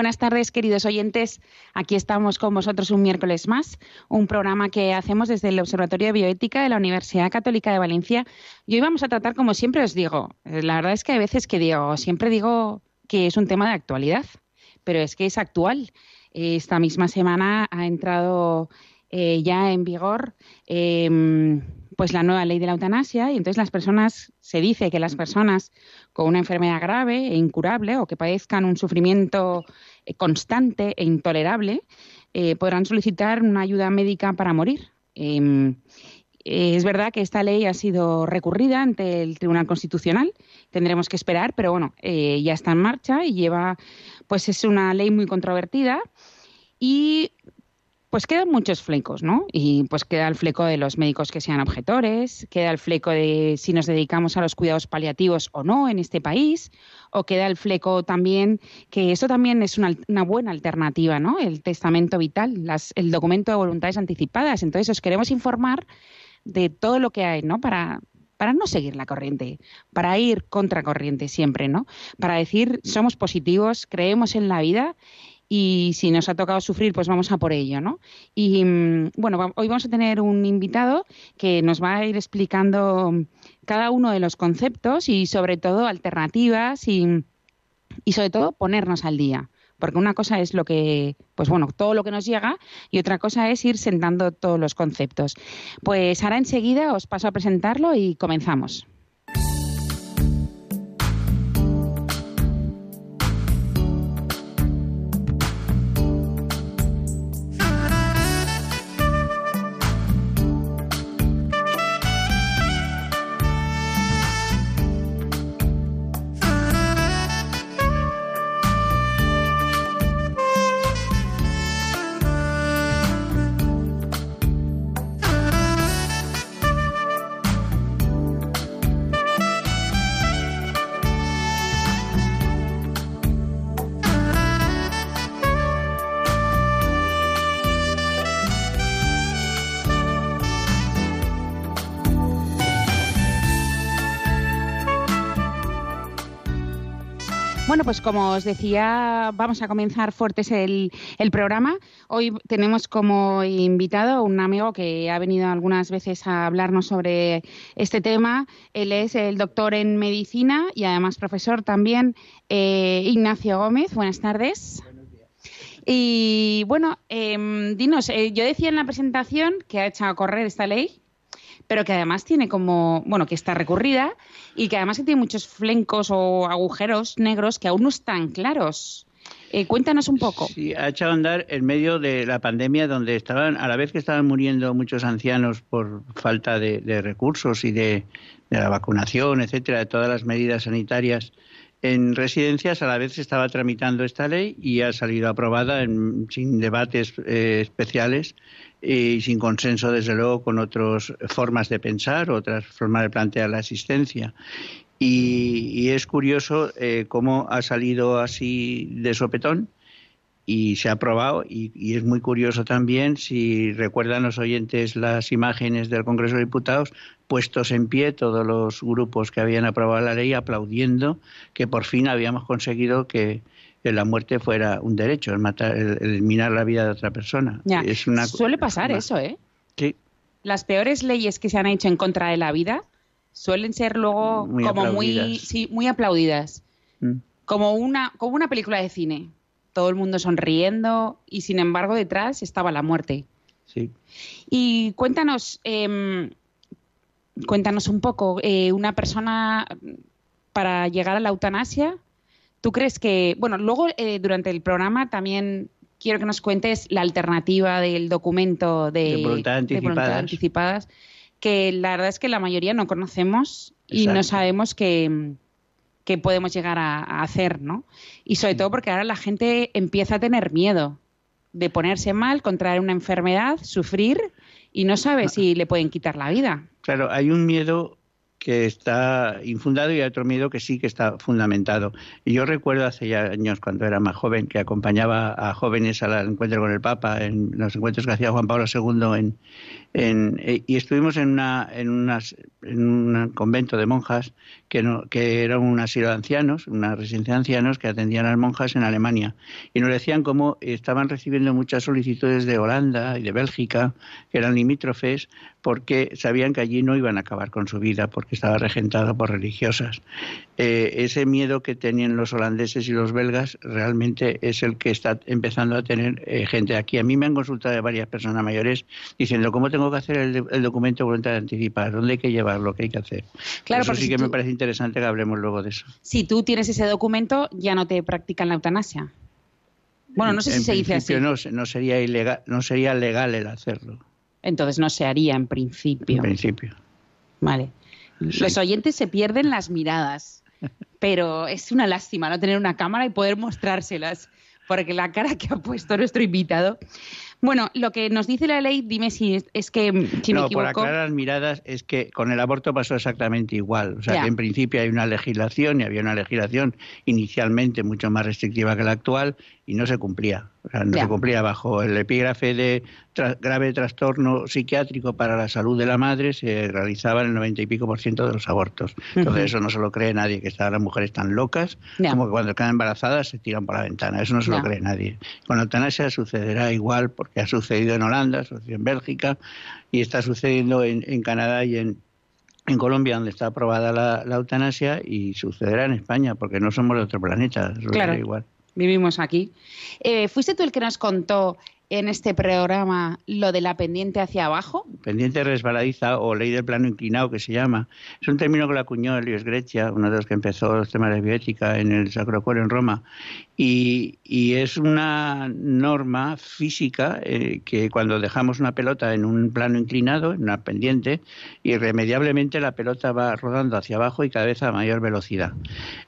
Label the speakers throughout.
Speaker 1: Buenas tardes, queridos oyentes. Aquí estamos con vosotros un miércoles más, un programa que hacemos desde el Observatorio de Bioética de la Universidad Católica de Valencia. Y hoy vamos a tratar, como siempre os digo, eh, la verdad es que hay veces que digo, siempre digo que es un tema de actualidad, pero es que es actual. Esta misma semana ha entrado eh, ya en vigor em, pues la nueva ley de la eutanasia y entonces las personas se dice que las personas con una enfermedad grave e incurable o que padezcan un sufrimiento constante e intolerable eh, podrán solicitar una ayuda médica para morir. Em, es verdad que esta ley ha sido recurrida ante el Tribunal Constitucional. Tendremos que esperar, pero bueno, ya está en marcha y lleva, pues es una ley muy controvertida y pues quedan muchos flecos, ¿no? Y pues queda el fleco de los médicos que sean objetores, queda el fleco de si nos dedicamos a los cuidados paliativos o no en este país, o queda el fleco también que esto también es una, buena alternativa, ¿no? El testamento vital, el documento de voluntades anticipadas. Entonces os queremos informar de todo lo que hay, ¿no? Para, para no seguir la corriente, para ir contra corriente siempre, ¿no? Para decir somos positivos, creemos en la vida y si nos ha tocado sufrir, pues vamos a por ello, ¿no? Y mm, bueno, hoy vamos a tener un invitado que nos va a ir explicando cada uno de los conceptos y sobre todo alternativas y, y sobre todo ponernos al día. Porque una cosa es lo que, pues bueno, todo lo que nos llega y otra cosa es ir sentando todos los conceptos. Pues ahora enseguida os paso a presentarlo y comenzamos. Pues como os decía, vamos a comenzar fuertes el, programa. Hoy tenemos como invitado un amigo que ha venido algunas veces a hablarnos sobre este tema. Él es el doctor en medicina y además profesor también, eh, Ignacio Gómez. Buenas tardes. Y bueno, em, dinos, eh, yo decía en la presentación que ha echado a correr esta ley, pero que además tiene como, bueno, que está recurrida y que además tiene muchos flencos o agujeros negros que aún no están claros. Eh, cuéntanos un poco.
Speaker 2: Sí, ha echado a andar en medio de la pandemia donde estaban, a la vez que estaban muriendo muchos ancianos por falta de, recursos y de, la vacunación, etcétera, de todas las medidas sanitarias en residencias, a la vez se estaba tramitando esta ley y ha salido aprobada sin debates eh, especiales y sin consenso, desde luego, con otras formas de pensar, otras formas de plantear la existencia. Y, es curioso eh, cómo ha salido así de sopetón y se ha aprobado. Y, es muy curioso también, si recuerdan los oyentes las imágenes del Congreso de Diputados, puestos en pie todos los grupos que habían aprobado la ley aplaudiendo que por fin habíamos conseguido que que la muerte fuera un derecho, el matar, eliminar la vida de otra persona.
Speaker 1: Es una, Suele pasar eso, ¿eh?
Speaker 2: Sí.
Speaker 1: Las peores leyes que se han hecho en contra de la vida suelen ser luego como muy, sí, muy aplaudidas. Mm. Como, una, como una película de cine. Todo el mundo sonriendo y sin embargo detrás estaba la muerte.
Speaker 2: Sí.
Speaker 1: Y cuéntanos, em, cuéntanos un poco, eh, una persona para llegar a la eutanasia, ¿Tú crees que, bueno, luego eh, durante el programa también quiero que nos cuentes la alternativa del documento de,
Speaker 2: de voluntad
Speaker 1: anticipadas. que la verdad es que la mayoría no conocemos y no sabemos qué, podemos llegar a, hacer, ¿no? Y sobre todo porque ahora la gente empieza a tener miedo de ponerse mal, contraer una enfermedad, sufrir y no sabe si le pueden quitar la vida.
Speaker 2: Claro, hay un miedo que está infundado y otro miedo que sí que está fundamentado. Y yo recuerdo hace ya años, cuando era más joven, que acompañaba a jóvenes al encuentro con el Papa, en los encuentros que hacía Juan Pablo II en, eh, y estuvimos en, una, en, unas, en un convento de monjas que, no, que era un asilo de ancianos, una residencia de ancianos que atendían a las monjas en Alemania. Y nos decían cómo estaban recibiendo muchas solicitudes de Holanda y de Bélgica, que eran limítrofes, porque sabían que allí no iban a acabar con su vida, porque estaba regentado por religiosas. Eh, ese miedo que tenían los holandeses y los belgas realmente es el que está empezando a tener eh, gente aquí. A mí me han consultado varias personas mayores diciendo, ¿cómo tengo que hacer el, documento voluntario anticipar? ¿Dónde hay que llevarlo? ¿Qué hay que hacer? Claro, eso sí que me parece interesante que hablemos luego de eso.
Speaker 1: Si tú tienes ese documento, ya no te practican la eutanasia. Bueno, no sé si se dice así.
Speaker 2: No, no, sería ilegal, no sería legal el hacerlo.
Speaker 1: Entonces no se haría en principio.
Speaker 2: En principio.
Speaker 1: Vale. Los oyentes se pierden las miradas, pero es una lástima no tener una cámara y poder mostrárselas, porque la cara que ha puesto nuestro invitado bueno, lo que nos dice la ley, dime si es, que si
Speaker 2: no,
Speaker 1: me equivoco.
Speaker 2: por aclarar las miradas, es que con el aborto pasó exactamente igual. O sea, que en principio hay una legislación y había una legislación inicialmente mucho más restrictiva que la actual y no se cumplía. O sea, no se cumplía bajo el epígrafe de grave trastorno psiquiátrico para la salud de la madre, se realizaban el noventa y pico por ciento de los abortos. Entonces, eso no se lo cree nadie, que están las mujeres tan locas como que cuando quedan embarazadas se tiran por la ventana. Eso no se lo cree nadie. Con la eutanasia sucederá igual porque ha sucedido en Holanda, sucedido en Bélgica y está sucediendo en, Canadá y en, en Colombia, donde está aprobada la, eutanasia, y sucederá en España, porque no somos de otro planeta,
Speaker 1: claro,
Speaker 2: igual.
Speaker 1: Vivimos aquí. Eh, ¿Fuiste tú el que nos contó en este programa lo de la pendiente hacia abajo?
Speaker 2: Pendiente resbaladiza o ley del plano inclinado que se llama. Es un término que lo acuñó Elios Grecia, uno de los que empezó los temas de bioética en el Sacro Cuero en Roma. Y, es una norma física eh, que cuando dejamos una pelota en un plano inclinado, en una pendiente, irremediablemente la pelota va rodando hacia abajo y cada vez a mayor velocidad.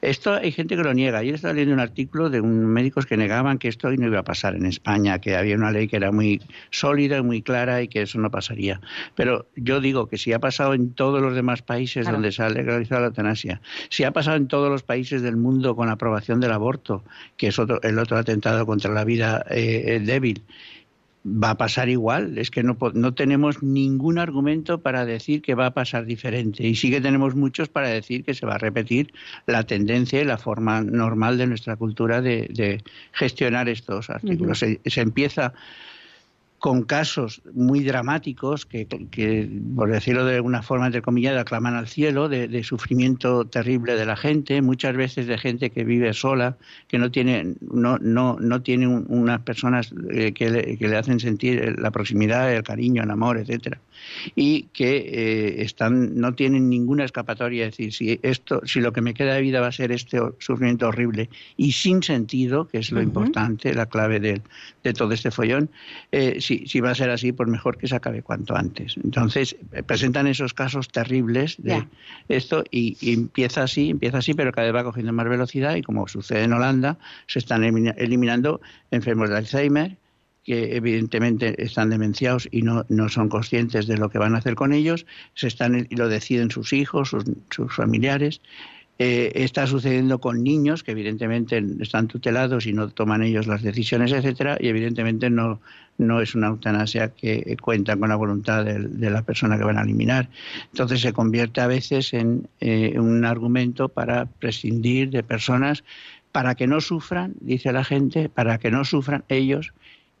Speaker 2: Esto hay gente que lo niega. Yo estaba leyendo un artículo de un médicos que negaban que esto no iba a pasar en España, que había una ley que era muy sólida, muy clara y que eso no pasaría. Pero yo digo que si ha pasado en todos los demás países donde se ha legalizado la eutanasia, si ha pasado en todos los países del mundo con aprobación del aborto, que es otro, el otro atentado contra la vida eh, débil, va a pasar igual. Es que no, no tenemos ningún argumento para decir que va a pasar diferente. Y sí que tenemos muchos para decir que se va a repetir la tendencia y la forma normal de nuestra cultura de, gestionar estos artículos. se, empieza con casos muy dramáticos que, por decirlo de alguna forma, entre comillas, aclaman al cielo, de, sufrimiento terrible de la gente, muchas veces de gente que vive sola, que no tiene, no, no, no tiene unas personas eh, que, le, que, le, hacen sentir la proximidad, el cariño, el amor, etcétera. Y que eh, están, no tienen ninguna escapatoria. Es decir, si, esto, si lo que me queda de vida va a ser este sufrimiento horrible y sin sentido, que es lo importante, la clave de, de, todo este follón, eh, si, si, va a ser así, pues mejor que se acabe cuanto antes. Entonces, eh, presentan esos casos terribles de esto y, empieza así, empieza así, pero cada vez va cogiendo más velocidad y como sucede en Holanda, se están eliminando enfermos de Alzheimer, que evidentemente están demenciados y no, no son conscientes de lo que van a hacer con ellos, se están y lo deciden sus hijos, sus, familiares. Eh, está sucediendo con niños que evidentemente están tutelados y no toman ellos las decisiones, etcétera, y evidentemente no, no es una eutanasia que cuenta con la voluntad de, la persona que van a eliminar. Entonces se convierte a veces en eh, un argumento para prescindir de personas para que no sufran, dice la gente, para que no sufran ellos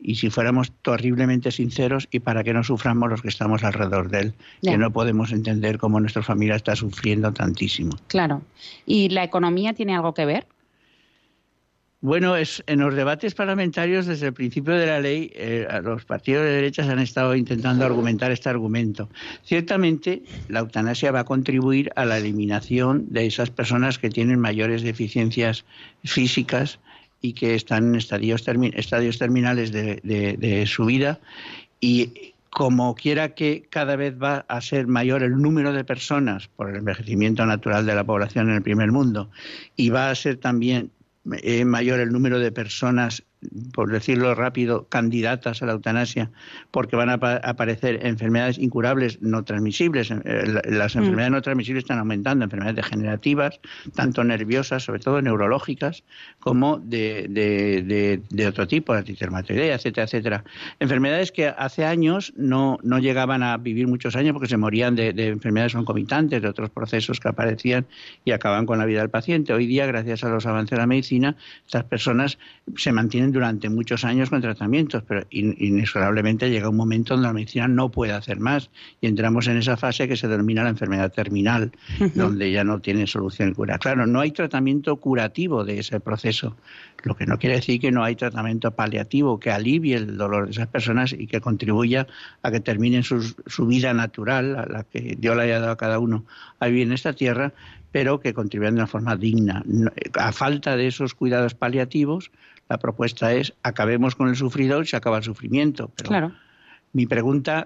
Speaker 2: y si fuéramos terriblemente sinceros y para que no suframos los que estamos alrededor de él, que no podemos entender cómo nuestra familia está sufriendo tantísimo.
Speaker 1: Claro. ¿Y la economía tiene algo que ver?
Speaker 2: Bueno, es, en los debates parlamentarios desde el principio de la ley, eh, los partidos de derechas han estado intentando argumentar este argumento. Ciertamente, la eutanasia va a contribuir a la eliminación de esas personas que tienen mayores deficiencias físicas y que están en estadios, estadios terminales de, su vida y como quiera que cada vez va a ser mayor el número de personas por el envejecimiento natural de la población en el primer mundo y va a ser también eh, mayor el número de personas por decirlo rápido, candidatas a la eutanasia, porque van a aparecer enfermedades incurables no transmisibles. Eh, las mm. enfermedades no transmisibles están aumentando, enfermedades degenerativas, tanto nerviosas, sobre todo neurológicas, como de, de, otro tipo, la dermatoidea, etcétera, etcétera. Enfermedades que hace años no, no llegaban a vivir muchos años porque se morían de, enfermedades concomitantes, de otros procesos que aparecían y acaban con la vida del paciente. Hoy día, gracias a los avances de la medicina, estas personas se mantienen durante muchos años con tratamientos, pero inexorablemente llega un momento donde la medicina no puede hacer más y entramos en esa fase que se denomina la enfermedad terminal, donde ya no tiene solución cura. Claro, no hay tratamiento curativo de ese proceso, lo que no quiere decir que no hay tratamiento paliativo que alivie el dolor de esas personas y que contribuya a que terminen su, su vida natural, a la que Dios le haya dado a cada uno a vivir en esta tierra, pero que contribuyan de una forma digna. A falta de esos cuidados paliativos, la propuesta es acabemos con el sufrido y se acaba el sufrimiento.
Speaker 1: claro.
Speaker 2: Mi pregunta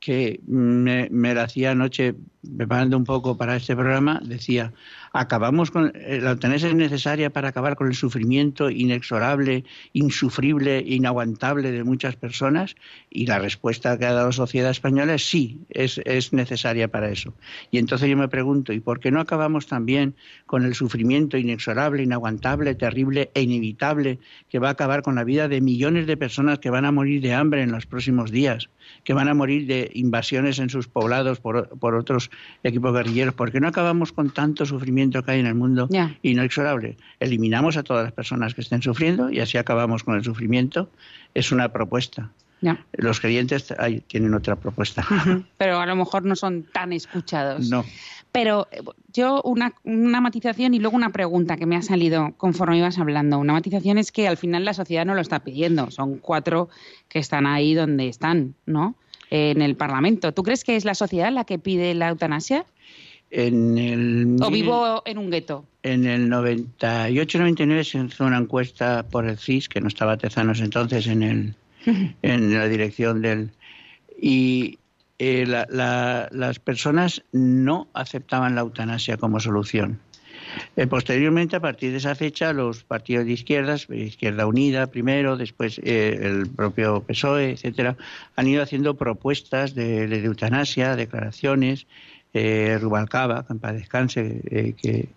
Speaker 2: que me, me la hacía anoche preparando un poco para este programa, decía, acabamos con eh, la eutanasia es necesaria para acabar con el sufrimiento inexorable, insufrible, inaguantable de muchas personas y la respuesta que ha dado la sociedad española es sí, es, es necesaria para eso. Y entonces yo me pregunto, ¿y por qué no acabamos también con el sufrimiento inexorable, inaguantable, terrible e inevitable que va a acabar con la vida de millones de personas que van a morir de hambre en los próximos días, que van a morir de invasiones en sus poblados por, por otros equipos guerrilleros? ¿Por qué no acabamos con tanto sufrimiento que hay en el mundo inexorable? Eliminamos a todas las personas que estén sufriendo y así acabamos con el sufrimiento. Es una propuesta. Los creyentes tienen otra propuesta.
Speaker 1: Pero a lo mejor no son tan escuchados.
Speaker 2: No.
Speaker 1: Pero eh, yo una, una, matización y luego una pregunta que me ha salido conforme ibas hablando. Una matización es que al final la sociedad no lo está pidiendo. Son cuatro que están ahí donde están, ¿no? en el Parlamento. ¿Tú crees que es la sociedad la que pide la eutanasia?
Speaker 2: En el,
Speaker 1: ¿O vivo en un gueto?
Speaker 2: En el 98-99 se hizo una encuesta por el CIS, que no estaba Tezanos entonces en, el, en la dirección del... Y eh, las personas no aceptaban la eutanasia como solución. Eh, posteriormente, a partir de esa fecha, los partidos de izquierdas, Izquierda Unida primero, después eh, el propio PSOE, etcétera, han ido haciendo propuestas de, eutanasia, declaraciones. Eh, Rubalcaba, que en paz descanse, eh, que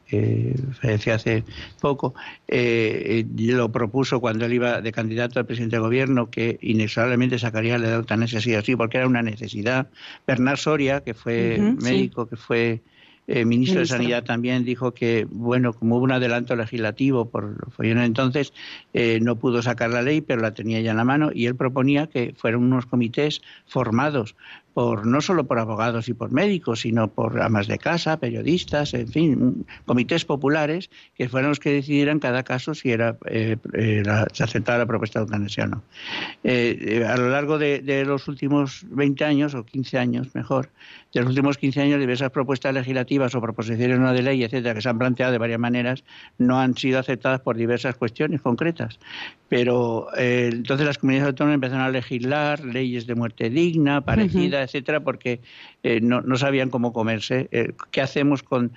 Speaker 2: falleció hace poco, lo propuso cuando él iba de candidato al presidente de gobierno que inexorablemente sacaría la eutanasia así así, porque era una necesidad. Bernard Soria, que fue médico, que fue el ministro, de Sanidad también dijo que, bueno, como hubo un adelanto legislativo por los entonces, eh, no pudo sacar la ley, pero la tenía ya en la mano y él proponía que fueran unos comités formados por no solo por abogados y por médicos, sino por amas de casa, periodistas, en fin, comités populares que fueran los que decidieran cada caso si era eh, eh, se aceptaba la propuesta de eutanasia o no. Eh, a lo largo de, de, los últimos 20 años, o 15 años mejor, de los últimos 15 años, diversas propuestas legislativas o proposiciones no de ley, etcétera, que se han planteado de varias maneras, no han sido aceptadas por diversas cuestiones concretas. Pero entonces las comunidades autónomas empezaron a legislar leyes de muerte digna, parecidas, etcétera, porque eh, no, no, sabían cómo comerse. Eh, ¿Qué hacemos con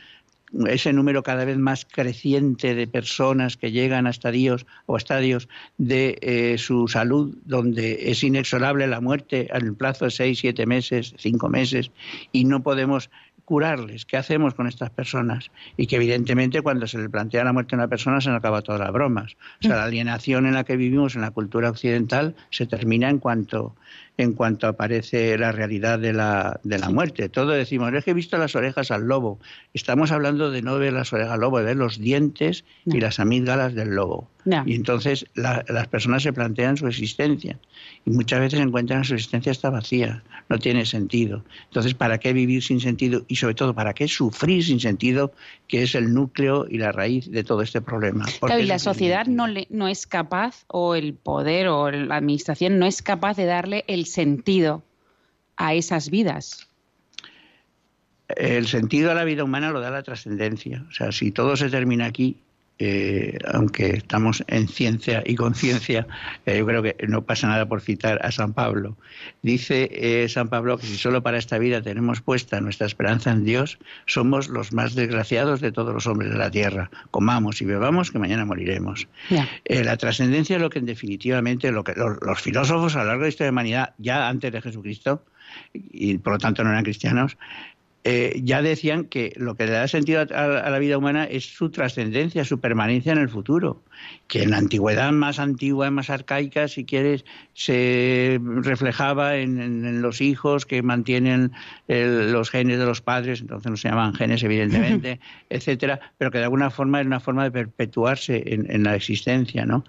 Speaker 2: ese número cada vez más creciente de personas que llegan a estadios o estadios de eh, su salud donde es inexorable la muerte en el plazo de seis, siete meses, cinco meses y no podemos curarles? ¿Qué hacemos con estas personas? Y que evidentemente cuando se le plantea la muerte a una persona se han acabado todas las bromas. O sea, la alienación en la que vivimos en la cultura occidental se termina en cuanto en cuanto aparece la realidad de la, de la muerte. Todo decimos, es que he visto las orejas al lobo. Estamos hablando de no ver las orejas al lobo, de ver los dientes y las amígdalas del lobo. Y entonces las personas se plantean su existencia y muchas veces encuentran que su existencia está vacía, no tiene sentido. Entonces, ¿para qué vivir sin sentido? Y sobre todo, ¿para qué sufrir sin sentido, que es el núcleo y la raíz de todo este problema?
Speaker 1: y la sociedad no, le, no es capaz, o el poder o la administración no es capaz de darle el sentido a esas vidas.
Speaker 2: El sentido a la vida humana lo da la trascendencia. O sea, si todo se termina aquí, eh, aunque estamos en ciencia y conciencia, eh, yo creo que no pasa nada por citar a San Pablo. Dice eh, San Pablo que si solo para esta vida tenemos puesta nuestra esperanza en Dios, somos los más desgraciados de todos los hombres de la tierra. Comamos y bebamos que mañana moriremos. la trascendencia es lo que definitivamente lo que los, filósofos a lo largo de la historia de la humanidad, ya antes de Jesucristo, y por lo tanto no eran cristianos, eh, ya decían que lo que le da sentido a, la vida humana es su trascendencia, su permanencia en el futuro, que en la antigüedad más antigua, más arcaica, si quieres, se reflejaba en, los hijos que mantienen los genes de los padres, entonces no se llamaban genes evidentemente, etcétera, pero que de alguna forma es una forma de perpetuarse en, la existencia, ¿no?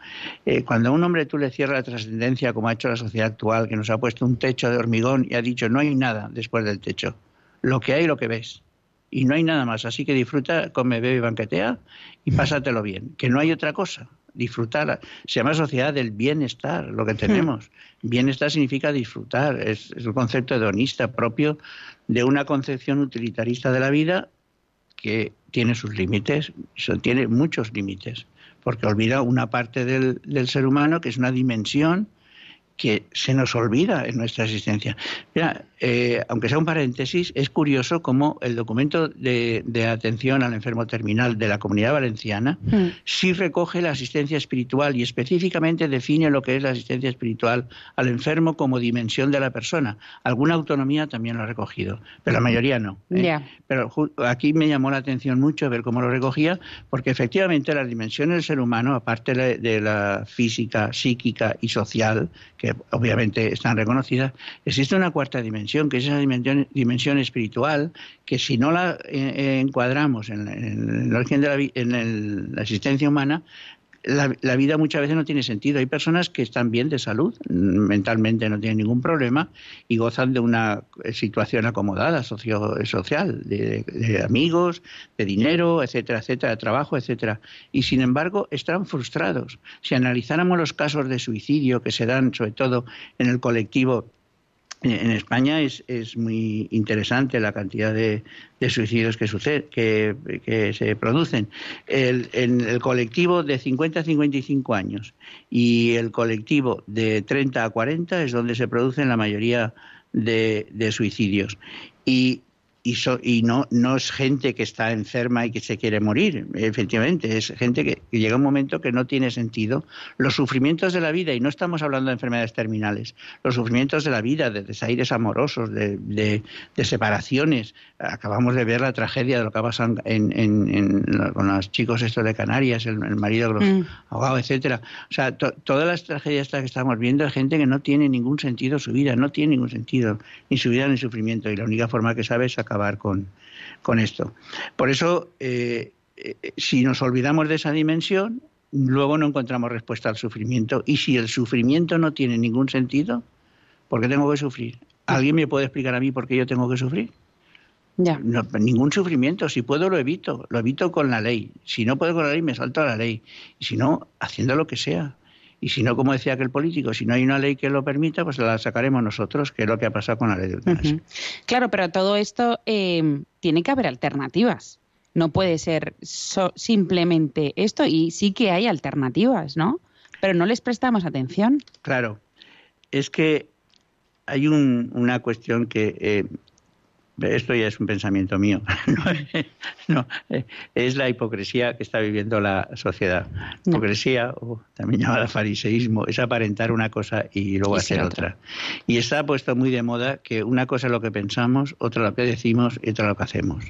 Speaker 2: Eh, cuando a un hombre tú le cierras la trascendencia, como ha hecho la sociedad actual, que nos ha puesto un techo de hormigón y ha dicho no hay nada después del techo lo que hay, lo que ves. Y no hay nada más. Así que disfruta, come, bebe y banquetea y pásatelo bien. Que no hay otra cosa. Disfrutar. Se llama sociedad del bienestar, lo que tenemos. Bienestar significa disfrutar. Es, es un concepto hedonista propio de una concepción utilitarista de la vida que tiene sus límites, tiene muchos límites, porque olvida una parte del, del ser humano que es una dimensión que se nos olvida en nuestra existencia. Mira, eh, aunque sea un paréntesis, es curioso cómo el documento de, atención al enfermo terminal de la Comunidad Valenciana mm. sí recoge la asistencia espiritual y específicamente define lo que es la asistencia espiritual al enfermo como dimensión de la persona. Alguna autonomía también lo ha recogido, pero la mayoría no. ¿eh? Pero aquí me llamó la atención mucho ver cómo lo recogía, porque efectivamente las dimensiones del ser humano, aparte de la física, psíquica y social, que obviamente están reconocidas, existe una cuarta dimensión, que es esa dimensión, espiritual, que si no la eh, eh, encuadramos en, el origen de la, en la existencia humana, la, vida muchas veces no tiene sentido. Hay personas que están bien de salud, mentalmente no tienen ningún problema y gozan de una situación acomodada socio, social, de, amigos, de dinero, etcétera, etcétera, de trabajo, etcétera. Y sin embargo están frustrados. Si analizáramos los casos de suicidio que se dan sobre todo en el colectivo en España es, es, muy interesante la cantidad de, suicidios que, sucede, que, se producen. El, en el colectivo de 50 a 55 años y el colectivo de 30 a 40 es donde se producen la mayoría de, de suicidios. Y y, y no, no es gente que está enferma y que se quiere morir, efectivamente, es gente que, llega un momento que no tiene sentido. Los sufrimientos de la vida, y no estamos hablando de enfermedades terminales, los sufrimientos de la vida, de desaires amorosos, de, de, separaciones. Acabamos de ver la tragedia de lo que ha pasado en, en, con los chicos estos de Canarias, el, marido de los mm. ahogados, etcétera. O sea, todas las tragedias que estamos viendo es gente que no tiene ningún sentido su vida, no tiene ningún sentido, ni su vida ni sufrimiento, y la única forma que sabe es sacar acabar con, con esto. Por eso, eh, eh, si nos olvidamos de esa dimensión, luego no encontramos respuesta al sufrimiento. Y si el sufrimiento no tiene ningún sentido, ¿por qué tengo que sufrir? ¿Alguien me puede explicar a mí por qué yo tengo que sufrir? Ya. ningún sufrimiento. Si puedo, lo evito. Lo evito con la ley. Si no puedo con la ley, me salto a la ley. Y si no, haciendo lo que sea. Y si no, como decía aquel político, si no hay una ley que lo permita, pues la sacaremos nosotros, que es lo que ha pasado con la ley de eutanasia.
Speaker 1: Claro, pero todo esto eh, tiene que haber alternativas. No puede ser simplemente esto y sí que hay alternativas, ¿no? Pero no les prestamos atención.
Speaker 2: Claro. Es que hay una cuestión que eh, esto ya es un pensamiento mío, no, es la hipocresía que está viviendo la sociedad. Hipocresía, o también llamada fariseísmo, es aparentar una cosa y luego hacer otra. Y está puesto muy de moda que una cosa es lo que pensamos, otra lo que decimos y otra lo que hacemos.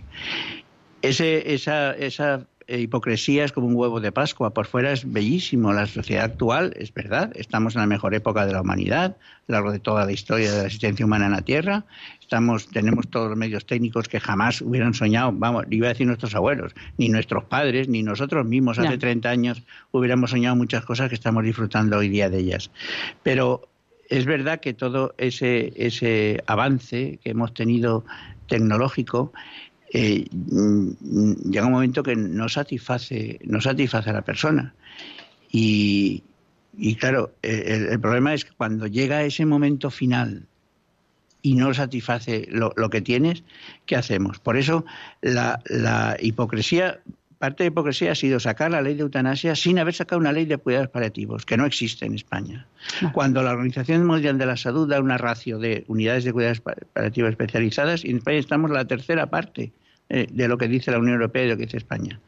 Speaker 2: Ese, esa, esa eh, hipocresía es como un huevo de Pascua. Por fuera es bellísimo. La sociedad actual es verdad. Estamos en la mejor época de la humanidad, a lo largo de toda la historia de la existencia humana en la Tierra. Estamos, tenemos todos los medios técnicos que jamás hubieran soñado, vamos, iba a decir nuestros abuelos, ni nuestros padres, ni nosotros mismos hace 30 años hubiéramos soñado muchas cosas que estamos disfrutando hoy día de ellas. Pero es verdad que todo ese, ese avance que hemos tenido tecnológico eh, mm, llega un momento que no satisface, no satisface a la persona. Y, claro, el, problema es que cuando llega ese momento final y no satisface lo, que tienes, ¿qué hacemos? Por eso la, hipocresía parte de hipocresía ha sido sacar la ley de eutanasia sin haber sacado una ley de cuidados paliativos, que no existe en España. Cuando la Organización Mundial de la Salud da una ratio de unidades de cuidados paliativos especializadas, y en España estamos la tercera parte eh, de lo que dice la Unión Europea y de lo que dice España.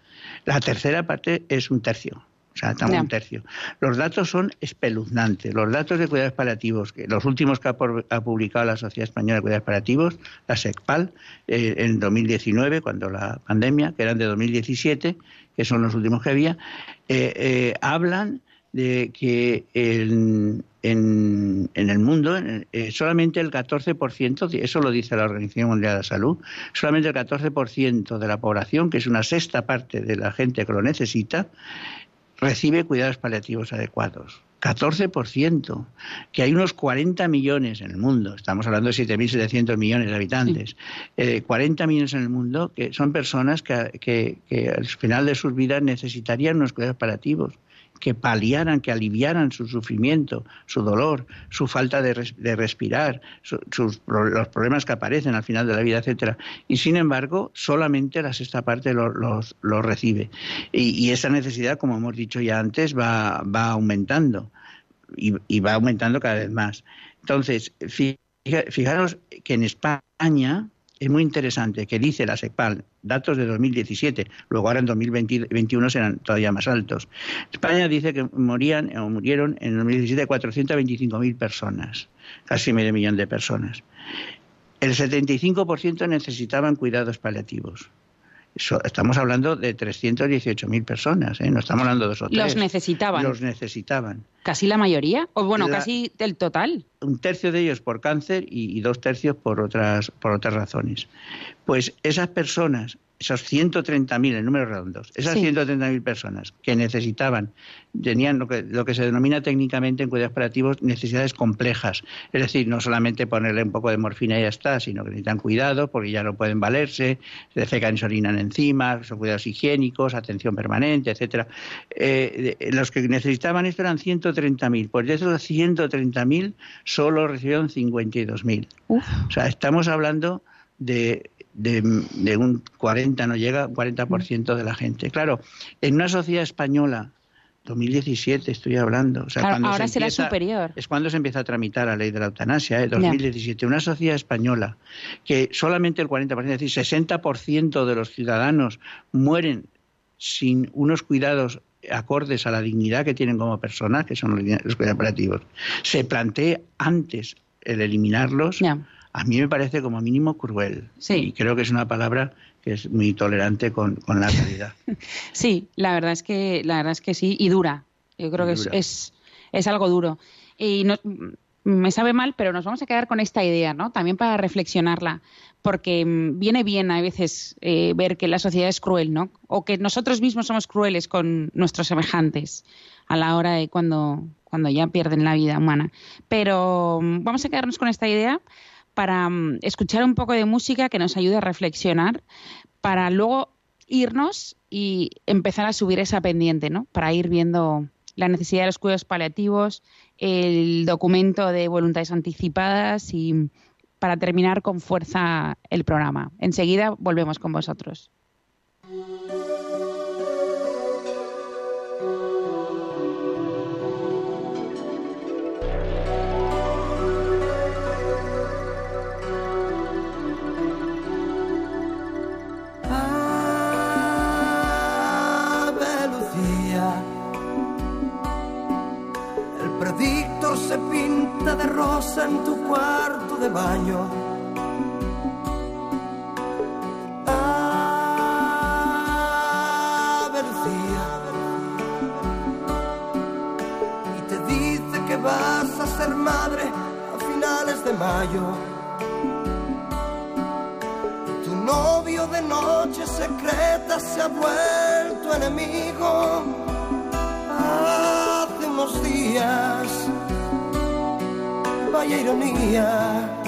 Speaker 2: La tercera parte es un tercio. O sea, estamos un tercio. Los datos son espeluznantes. Los datos de cuidados paliativos, que los últimos que ha, publicado la Sociedad Española de Cuidados Paliativos, la SECPAL, eh, en 2019, cuando la pandemia, que eran de 2017, que son los últimos que había, eh, eh, hablan de que en, el mundo solamente el 14%, eso lo dice la Organización Mundial de la Salud, solamente el 14% de la población, que es una sexta parte de la gente que lo necesita, recibe cuidados paliativos adecuados. 14%, que hay unos 40 millones en el mundo, estamos hablando de 7.700 millones de habitantes, 40 eh, millones en el mundo que son personas que, que, al final de sus vidas necesitarían unos cuidados paliativos que paliaran, que aliviaran su sufrimiento, su dolor, su falta de, respirar, sus, los problemas que aparecen al final de la vida, etcétera. Y sin embargo, solamente la sexta parte los lo, recibe. Y, esa necesidad, como hemos dicho ya antes, va, va aumentando y, va aumentando cada vez más. Entonces, fijaros que en España es muy interesante que dice la SECPAL, datos de 2017, luego ahora en 2021 serán todavía más altos. España dice que morían o murieron en 2017 425.000 personas, casi medio millón de personas. El 75% necesitaban cuidados paliativos estamos hablando de 318.000 personas, ¿eh? no estamos hablando de o tres.
Speaker 1: Los necesitaban.
Speaker 2: Los necesitaban.
Speaker 1: ¿Casi la mayoría? O bueno, casi del total.
Speaker 2: Un tercio de ellos por cáncer y, y, dos tercios por otras, por otras razones. Pues esas personas esos 130.000, en números redondos, esas 130.000 personas que necesitaban, tenían lo que, lo que se denomina técnicamente en cuidados paliativos necesidades complejas. Es decir, no solamente ponerle un poco de morfina y ya está, sino que necesitan cuidado porque ya no pueden valerse, se defecan y se orinan encima, son cuidados higiénicos, atención permanente, etcétera. Eh, los que necesitaban esto eran 130.000. Pues de esos 130.000 solo recibieron 52.000. O sea, estamos hablando de de, un 40, no llega, 40% de la gente. Claro, en una sociedad española 2017 estoy hablando. O sea, cuando
Speaker 1: ahora será superior.
Speaker 2: Es cuando se empieza a tramitar la ley de la eutanasia, ¿eh? 2017. Una sociedad española que solamente el 40%, es decir, 60% de los ciudadanos mueren sin unos cuidados acordes a la dignidad que tienen como personas, que son los cuidados operativos. Se plantea antes el eliminarlos a mí me parece como mínimo cruel. Sí. Y creo que es una palabra que es muy tolerante con, la realidad.
Speaker 1: sí, la verdad es que la verdad es que sí y dura. Yo creo que es, es, algo duro. Y no, me sabe mal, pero nos vamos a quedar con esta idea, ¿no? También para reflexionarla, porque mm, viene bien a veces eh, ver que la sociedad es cruel, ¿no? O que nosotros mismos somos crueles con nuestros semejantes a la hora de cuando, cuando ya pierden la vida humana. Pero mm, vamos a quedarnos con esta idea para mm, escuchar un poco de música que nos ayude a reflexionar, para luego irnos y empezar a subir esa pendiente, ¿no? Para ir viendo la necesidad de los cuidados paliativos, el documento de voluntades anticipadas y para terminar con fuerza el programa. Enseguida volvemos con vosotros.
Speaker 3: En tu cuarto de baño. Ave Lucía. Y te dice que vas a ser madre a finales de mayo. Tu novio de noche secreta se ha vuelto enemigo. Hace unos días vaya ironía.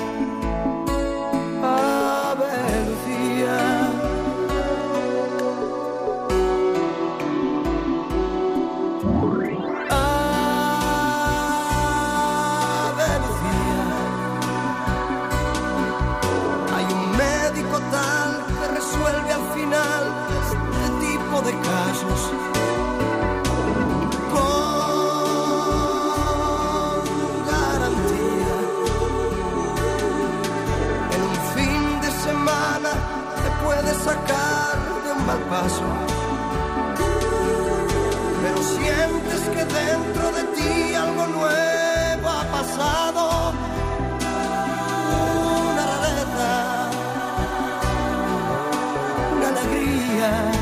Speaker 3: puede sacar de un mal paso. Pero sientes que dentro de ti algo nuevo ha pasado. Una rareza, una alegría.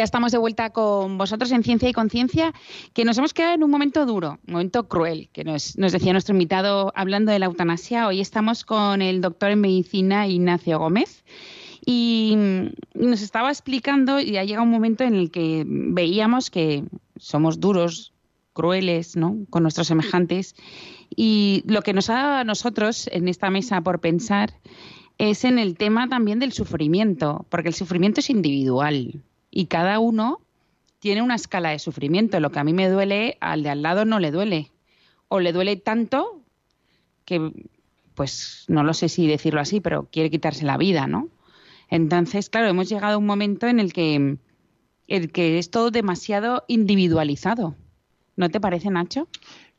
Speaker 1: Ya estamos de vuelta con vosotros en Ciencia y Conciencia, que nos hemos quedado en un momento duro, un momento cruel, que nos, nos decía nuestro invitado hablando de la eutanasia. Hoy estamos con el doctor en medicina Ignacio Gómez y nos estaba explicando y ha llegado un momento en el que veíamos que somos duros, crueles, ¿no? Con nuestros semejantes y lo que nos ha dado a nosotros en esta mesa por pensar es en el tema también del sufrimiento, porque el sufrimiento es individual y cada uno tiene una escala de sufrimiento. Lo que a mí me duele, al de al lado no le duele. O le duele tanto que, pues, no lo sé si decirlo así, pero quiere quitarse la vida, ¿no? Entonces, claro, hemos llegado a un momento en el que, el que es todo demasiado individualizado. ¿No te parece, Nacho?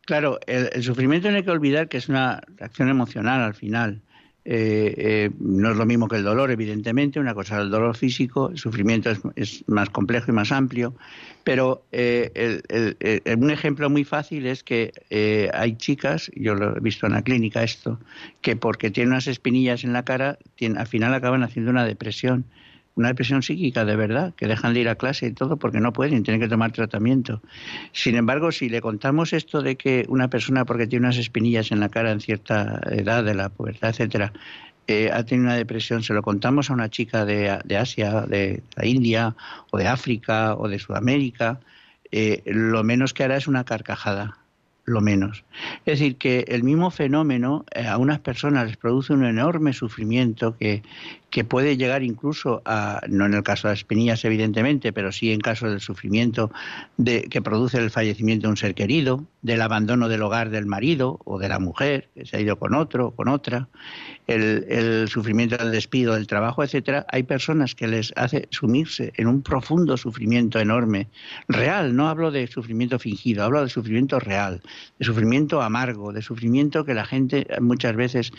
Speaker 2: Claro, el, el sufrimiento no hay que olvidar que es una reacción emocional al final. Eh, eh, no es lo mismo que el dolor, evidentemente, una cosa es el dolor físico, el sufrimiento es, más complejo y más amplio, pero eh, el- un ejemplo muy fácil es que eh, hay chicas, yo lo he visto en la clínica esto, que porque tienen unas espinillas en la cara, tienen- al final acaban haciendo una depresión, una depresión psíquica de verdad, que dejan de ir a clase y todo porque no pueden, tienen que tomar tratamiento. Sin embargo, si le contamos esto de que una persona, porque tiene unas espinillas en la cara en cierta edad de la pubertad, etcétera, eh, ha tenido una depresión, se lo contamos a una chica de, de Asia, de la India, o de África, o de Sudamérica, eh, lo menos que hará es una carcajada, lo menos. Es decir, que el mismo fenómeno eh, a unas personas les produce un enorme sufrimiento que, que puede llegar incluso a, no en el caso de las espinillas evidentemente, pero sí en caso del sufrimiento de, que produce el fallecimiento de un ser querido, del abandono del hogar del marido o de la mujer, que se ha ido con otro o con otra, el, sufrimiento del despido del trabajo, etcétera, hay personas que les hace sumirse en un profundo sufrimiento enorme, real, no hablo de sufrimiento fingido, hablo de sufrimiento real, de sufrimiento amargo, de sufrimiento que la gente muchas veces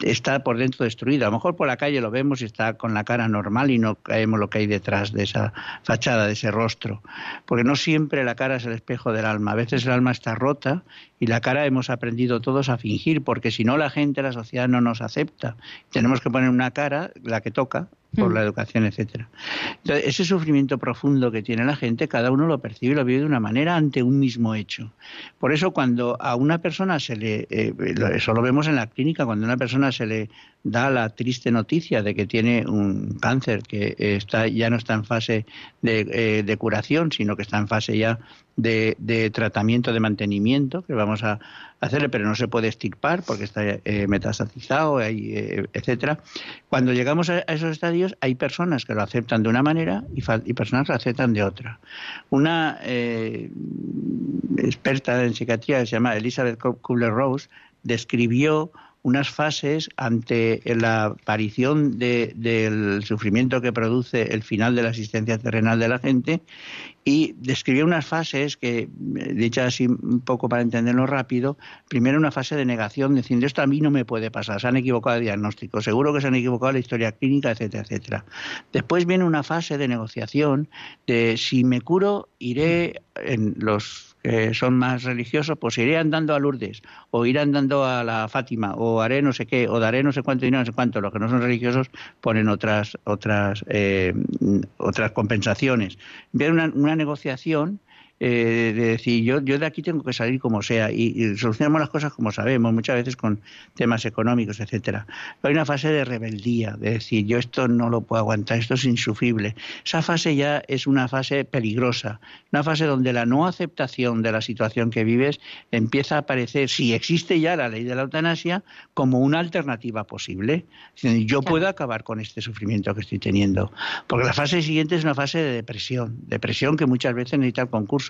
Speaker 2: está por dentro destruida. A lo mejor por la calle vemos y está con la cara normal y no caemos lo que hay detrás de esa fachada, de ese rostro. Porque no siempre la cara es el espejo del alma. A veces el alma está rota y la cara hemos aprendido todos a fingir, porque si no la gente, la sociedad no nos acepta. Tenemos que poner una cara, la que toca, por
Speaker 1: Mm.
Speaker 2: la educación, etcétera. Entonces, ese sufrimiento profundo que tiene la gente, cada uno lo percibe y lo vive de una manera ante un mismo hecho. Por eso, cuando a una persona se le, eh, eso lo vemos en la clínica, cuando a una persona se le da la triste noticia de que tiene un cáncer que está ya no está en fase de, eh, de curación, sino que está en fase ya de, de tratamiento de mantenimiento que vamos a hacerle, pero no se puede extirpar porque está eh, metastatizado, hay, eh, etcétera. Cuando llegamos a, esos estadios, hay personas que lo aceptan de una manera y, y personas que lo aceptan de otra. Una eh, experta en psiquiatría que se llama Elizabeth Kubler-Rose describió unas fases ante la aparición de- del sufrimiento que produce el final de la asistencia terrenal de la gente y describió unas fases que, eh, dichas así un poco para entenderlo rápido, primero una fase de negación, diciendo esto a mí no me puede pasar, se han equivocado de diagnóstico, seguro que se han equivocado la historia clínica, etcétera, etcétera. Después viene una fase de negociación de si me curo, iré en los que son más religiosos, pues iré andando a Lourdes, o iré andando a la Fátima, o haré no sé qué, o daré no sé cuánto dinero, no sé cuánto. Los que no son religiosos ponen otras otras eh, otras compensaciones. Viene una, una negociación eh, de decir yo yo de aquí tengo que salir como sea y, y solucionamos las cosas como sabemos muchas veces con temas económicos etcétera. Pero hay una fase de rebeldía de decir yo esto no lo puedo aguantar esto es insufrible. Esa fase ya es una fase peligrosa una fase donde la no aceptación de la situación que vives empieza a aparecer si existe ya la ley de la eutanasia como una alternativa posible. Decir, yo
Speaker 1: Claro.
Speaker 2: puedo acabar con este sufrimiento que estoy teniendo porque la fase siguiente es una fase de depresión depresión que muchas veces necesita el concurso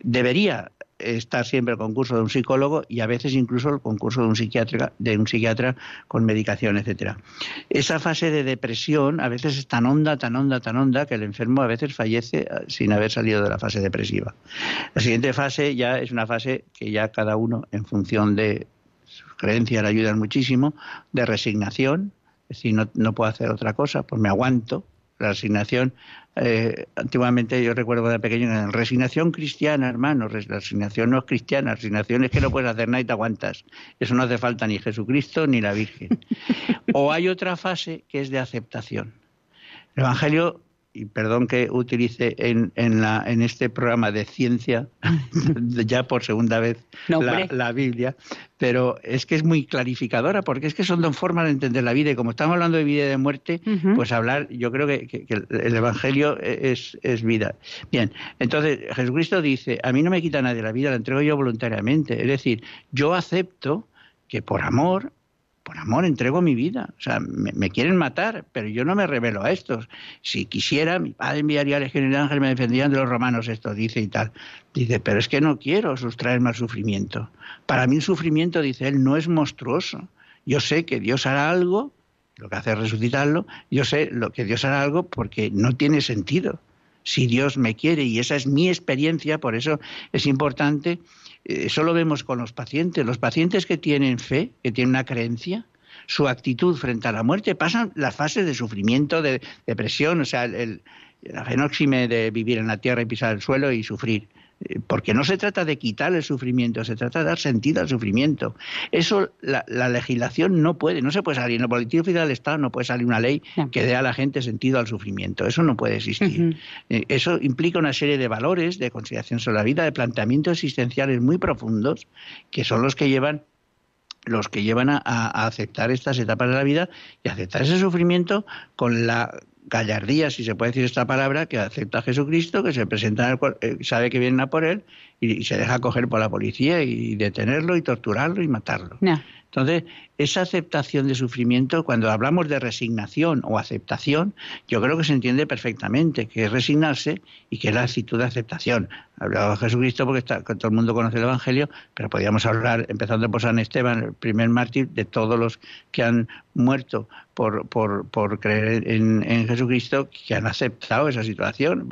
Speaker 2: debería está siempre el concurso de un psicólogo y a veces incluso el concurso de un psiquiatra, de un psiquiatra con medicación, etcétera. Esa fase de depresión a veces es tan honda, tan honda, tan honda que el enfermo a veces fallece eh, sin haber salido de la fase depresiva. La siguiente fase ya es una fase que ya cada uno, en función de sus creencias, le ayudan muchísimo, de resignación, es decir, no, no puedo hacer otra cosa, pues me aguanto, la resignación, eh, antiguamente yo recuerdo de pequeño, resignación cristiana, hermano, resignación no es cristiana, resignación es que no puedes hacer nada y te aguantas. Eso no hace falta ni Jesucristo ni la Virgen. o hay otra fase que es de aceptación. El Evangelio y perdón que utilice en, en, la, en este programa de ciencia, ya por segunda vez, la, Biblia, pero es que es muy clarificadora, porque es que son dos formas de entender la vida, y como estamos hablando de vida y de muerte, pues hablar, yo creo que, el Evangelio es, es, vida. Bien, entonces Jesucristo dice, a mí no me quita nadie la vida, la entrego yo voluntariamente, es decir, yo acepto que por amor por amor entrego mi vida. O sea, me, quieren matar, pero yo no me revelo a estos. Si quisiera, mi padre enviaría legiones de ángeles, me defenderían de los romanos, esto dice y tal. Dice, pero es que no quiero sustraerme al sufrimiento. Para mí el sufrimiento, dice él, no es monstruoso. Yo sé que Dios hará algo, lo que hace es resucitarlo, yo sé lo que Dios hará algo porque no tiene sentido. Si Dios me quiere, y esa es mi experiencia, por eso es importante eso lo vemos con los pacientes. Los pacientes que tienen fe, que tienen una creencia, su actitud frente a la muerte pasan las fases de sufrimiento, de depresión, o sea, el, la fenóxime de vivir en la tierra y pisar el suelo y sufrir. Eh, porque no se trata de quitar el sufrimiento, se trata de dar sentido al sufrimiento. Eso la, legislación no puede, no se puede salir. En el político oficial del Estado no puede salir una ley que dé a la gente sentido al sufrimiento. Eso no puede existir. Eh, eso implica una serie de valores, de consideración sobre la vida, de planteamientos existenciales muy profundos, que son los que llevan los que llevan a, aceptar estas etapas de la vida y aceptar ese sufrimiento con la gallardía, si se puede decir esta palabra, que acepta a Jesucristo, que se presenta, eh, sabe que vienen a por él y, se deja coger por la policía y detenerlo y torturarlo y matarlo. Entonces, esa aceptación de sufrimiento, cuando hablamos de resignación o aceptación, yo creo que se entiende perfectamente, que es resignarse y que es la actitud de aceptación. Hablaba Jesucristo porque todo el mundo conoce el Evangelio, pero podríamos hablar, empezando por San Esteban, el primer mártir, de todos los que han muerto por, por, por creer en, en, Jesucristo, que han aceptado esa situación.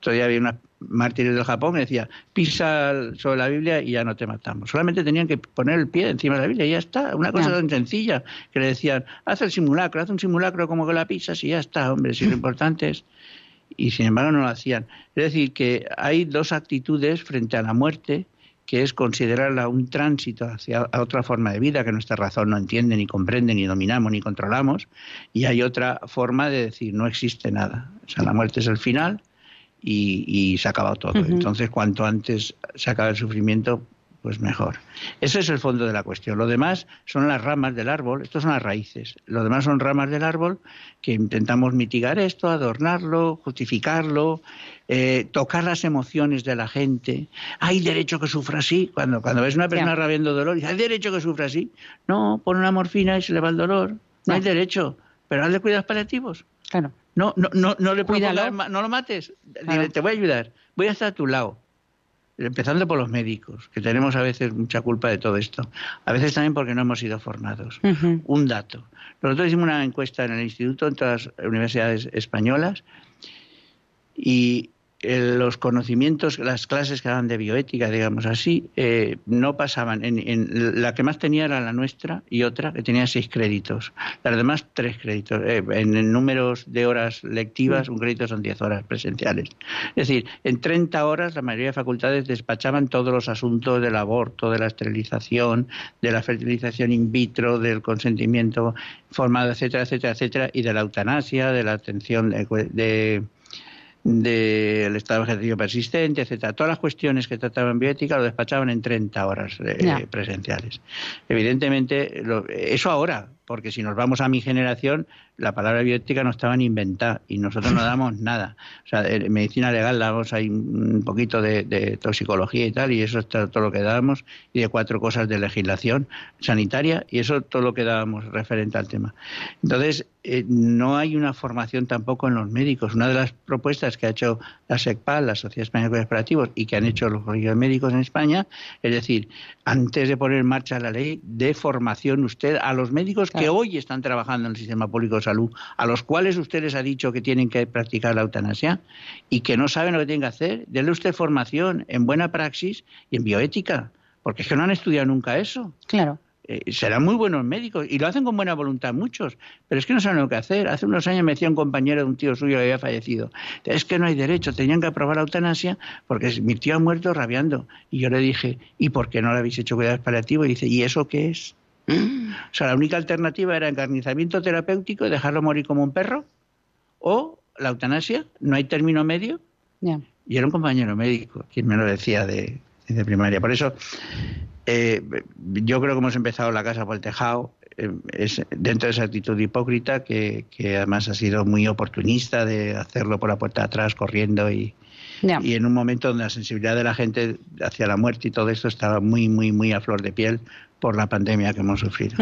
Speaker 2: Todavía había una mártires del Japón que decía, pisa sobre la Biblia y ya no te matamos. Solamente tenían que poner el pie encima de la Biblia y ya está. Una cosa tan sencilla que le decían, haz el simulacro, haz un simulacro como que la pisas y ya está, hombre, si lo importante es... Y sin embargo no lo hacían. Es decir, que hay dos actitudes frente a la muerte, que es considerarla un tránsito hacia otra forma de vida que nuestra razón no entiende, ni comprende, ni dominamos, ni controlamos, y hay otra forma de decir no existe nada. O sea, la muerte es el final y, se ha acabado todo. Entonces, cuanto antes se acabe el sufrimiento, pues mejor. Ese es el fondo de la cuestión. Lo demás son las ramas del árbol, estos son las raíces. Lo demás son ramas del árbol que intentamos mitigar esto, adornarlo, justificarlo, eh, tocar las emociones de la gente. Hay derecho que sufra así. Cuando, cuando ves una persona rabiendo dolor, dice, ¿hay derecho que sufra así? No, pon una morfina y se le va el dolor. No hay derecho. Pero hazle cuidados paliativos.
Speaker 1: Claro.
Speaker 2: No, no, no, no le puedo no lo mates. te voy a ayudar. Voy a estar a tu lado. Empezando por los médicos, que tenemos a veces mucha culpa de todo esto. A veces también porque no hemos sido formados. Un dato. Nosotros hicimos una encuesta en el instituto, en todas las universidades españolas, y los conocimientos, las clases que daban de bioética, digamos así, eh, no pasaban. En, la que más tenía era la nuestra y otra que tenía seis créditos. Las demás, tres créditos. Eh, en, números de horas lectivas, un crédito son diez horas presenciales. Es decir, en 30 horas la mayoría de facultades despachaban todos los asuntos del aborto, de la esterilización, de la fertilización in vitro, del consentimiento formado, etcétera, etcétera, etcétera, y de la eutanasia, de la atención de del estado vegetativo persistente, etcétera. Todas las cuestiones que trataban bioética lo despachaban en 30 horas eh, presenciales. Evidentemente, eso ahora, porque si nos vamos a mi generación, la palabra bioética no estaba ni inventada y nosotros no damos nada. O sea, en medicina legal damos ahí un poquito de, toxicología y tal, y eso es todo lo que dábamos, y de cuatro cosas de legislación sanitaria, y eso todo lo que dábamos referente al tema. Entonces, eh, no hay una formación tampoco en los médicos. Una de las propuestas que ha hecho la SECPAL, la Sociedad Española de Operativos, y que han hecho los colegios médicos en España, es decir, antes de poner en marcha la ley, de formación usted a los médicos que hoy están trabajando en el sistema público de salud, a los cuales usted les ha dicho que tienen que practicar la eutanasia y que no saben lo que tienen que hacer, denle usted formación en buena praxis y en bioética, porque es que no han estudiado nunca eso.
Speaker 1: Claro.
Speaker 2: Eh, serán muy buenos médicos y lo hacen con buena voluntad muchos, pero es que no saben lo que hacer. Hace unos años me decía un compañero de un tío suyo que había fallecido, es que no hay derecho, tenían que aprobar la eutanasia porque mi tío ha muerto rabiando. Y yo le dije, ¿y por qué no le habéis hecho cuidados paliativos? Y dice, ¿y eso qué es? O sea, la única alternativa era encarnizamiento terapéutico y dejarlo morir como un perro, o la eutanasia, no hay término medio. Y era un compañero médico quien me lo decía de, de primaria. Por eso eh, yo creo que hemos empezado la casa por el tejado. Eh, es dentro de esa actitud hipócrita que, además ha sido muy oportunista de hacerlo por la puerta de atrás, corriendo y, y en un momento donde la sensibilidad de la gente hacia la muerte y todo esto estaba muy, muy, muy a flor de piel por la pandemia que hemos sufrido.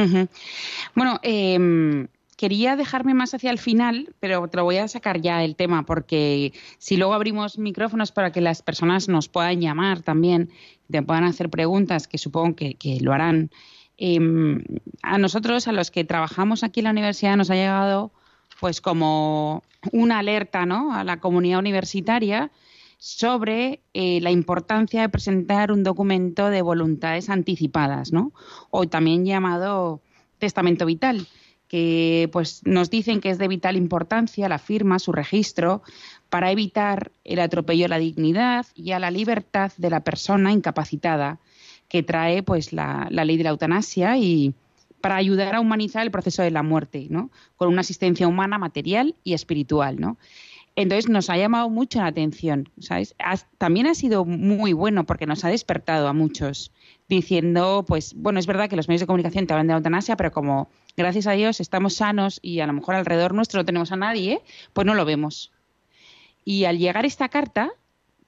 Speaker 1: Bueno, eh, quería dejarme más hacia el final, pero te lo voy a sacar ya el tema, porque si luego abrimos micrófonos para que las personas nos puedan llamar también, te puedan hacer preguntas, que supongo que, lo harán. Em, a nosotros, a los que trabajamos aquí en la universidad, nos ha llegado pues como una alerta ¿no? a la comunidad universitaria sobre eh, la importancia de presentar un documento de voluntades anticipadas, ¿no? o también llamado testamento vital que pues nos dicen que es de vital importancia la firma, su registro, para evitar el atropello a la dignidad y a la libertad de la persona incapacitada que trae pues la, ley de la eutanasia y para ayudar a humanizar el proceso de la muerte, ¿no? Con una asistencia humana, material y espiritual, ¿no? Entonces nos ha llamado mucho la atención, ¿sabes? también ha sido muy bueno porque nos ha despertado a muchos diciendo, pues, bueno, es verdad que los medios de comunicación te hablan de eutanasia, pero como gracias a Dios estamos sanos y a lo mejor alrededor nuestro no tenemos a nadie, pues no lo vemos. Y al llegar esta carta,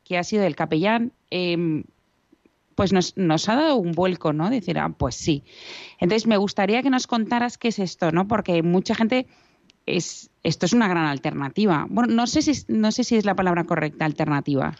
Speaker 1: que ha sido del capellán, em, pues nos, nos, ha dado un vuelco, ¿no? Decir, ah, pues sí. Entonces me gustaría que nos contaras qué es esto, ¿no? Porque mucha gente es, esto es una gran alternativa. Bueno, no sé si, no sé si es la palabra correcta, alternativa,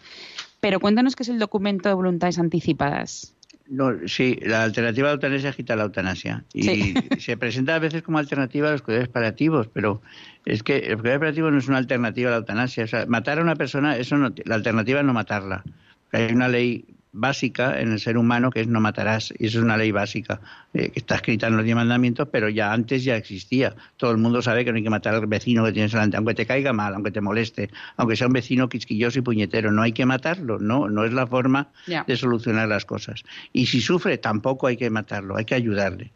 Speaker 1: pero cuéntanos qué es el documento de voluntades anticipadas.
Speaker 2: No, sí, la alternativa a la eutanasia agita la eutanasia. Y se presenta a veces como alternativa a los cuidados paliativos, pero es que el cuidado paliativo no es una alternativa a la eutanasia. O sea, matar a una persona, eso no, la alternativa es no matarla. Hay una ley básica en el ser humano que es no matarás. Y eso es una ley básica eh, que está escrita en los diez mandamientos pero ya antes ya existía. Todo el mundo sabe que no hay que matar al vecino que tienes delante aunque te caiga mal aunque te moleste aunque sea un vecino quisquilloso y puñetero. No hay que matarlo no no es la forma de solucionar las cosas. Y si sufre tampoco hay que matarlo hay que ayudarle.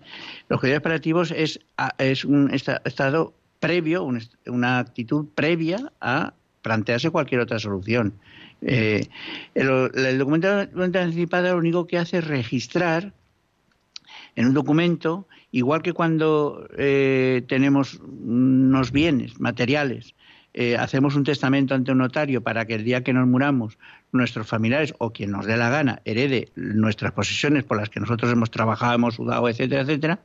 Speaker 2: Los cuidados operativos es es un estado previo una actitud previa a plantearse cualquier otra solución eh, el, documento de lo único que hace es registrar en un documento, igual que cuando eh, tenemos unos bienes materiales eh, hacemos un testamento ante un notario para que el día que nos muramos nuestros familiares o quien nos dé la gana herede nuestras posesiones por las que nosotros hemos trabajado, hemos sudado, etcétera, etcétera,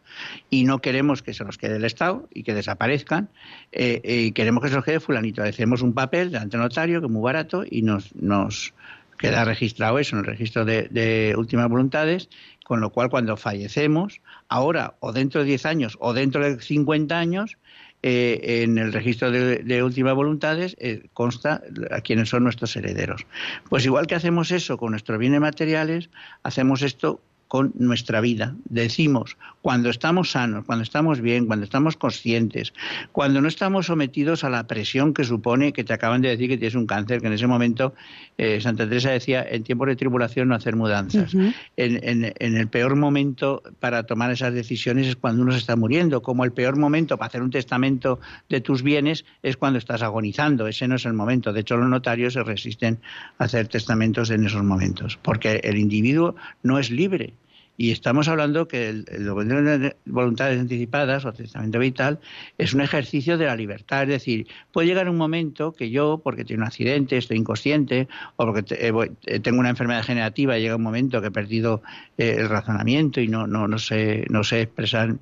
Speaker 2: y no queremos que se nos quede el Estado y que desaparezcan, eh, eh, y queremos que se nos quede fulanito. Hacemos un papel ante el notario que es muy barato y nos, nos queda registrado eso en el registro de, de últimas voluntades, con lo cual cuando fallecemos, ahora o dentro de 10 años o dentro de 50 años, eh, en el registro de, últimas voluntades eh, consta a quiénes son nuestros herederos. Pues igual que hacemos eso con nuestros bienes materiales, hacemos esto con nuestra vida. Decimos, cuando estamos sanos, cuando estamos bien, cuando estamos conscientes, cuando no estamos sometidos a la presión que supone que te acaban de decir que tienes un cáncer, que en ese momento eh, Santa Teresa decía, en tiempos de tribulación no hacer mudanzas. en, el peor momento para tomar esas decisiones es cuando uno se está muriendo, como el peor momento para hacer un testamento de tus bienes es cuando estás agonizando, ese no es el momento. De hecho, los notarios se resisten a hacer testamentos en esos momentos, porque el individuo no es libre Y estamos hablando que el, de voluntades anticipadas o testamento vital es un ejercicio de la libertad. Es decir, puede llegar un momento que yo, porque tengo un accidente, estoy inconsciente, o porque eh, eh, tengo una enfermedad generativa, llega un momento que he perdido eh, el razonamiento y no, sé, no sé expresar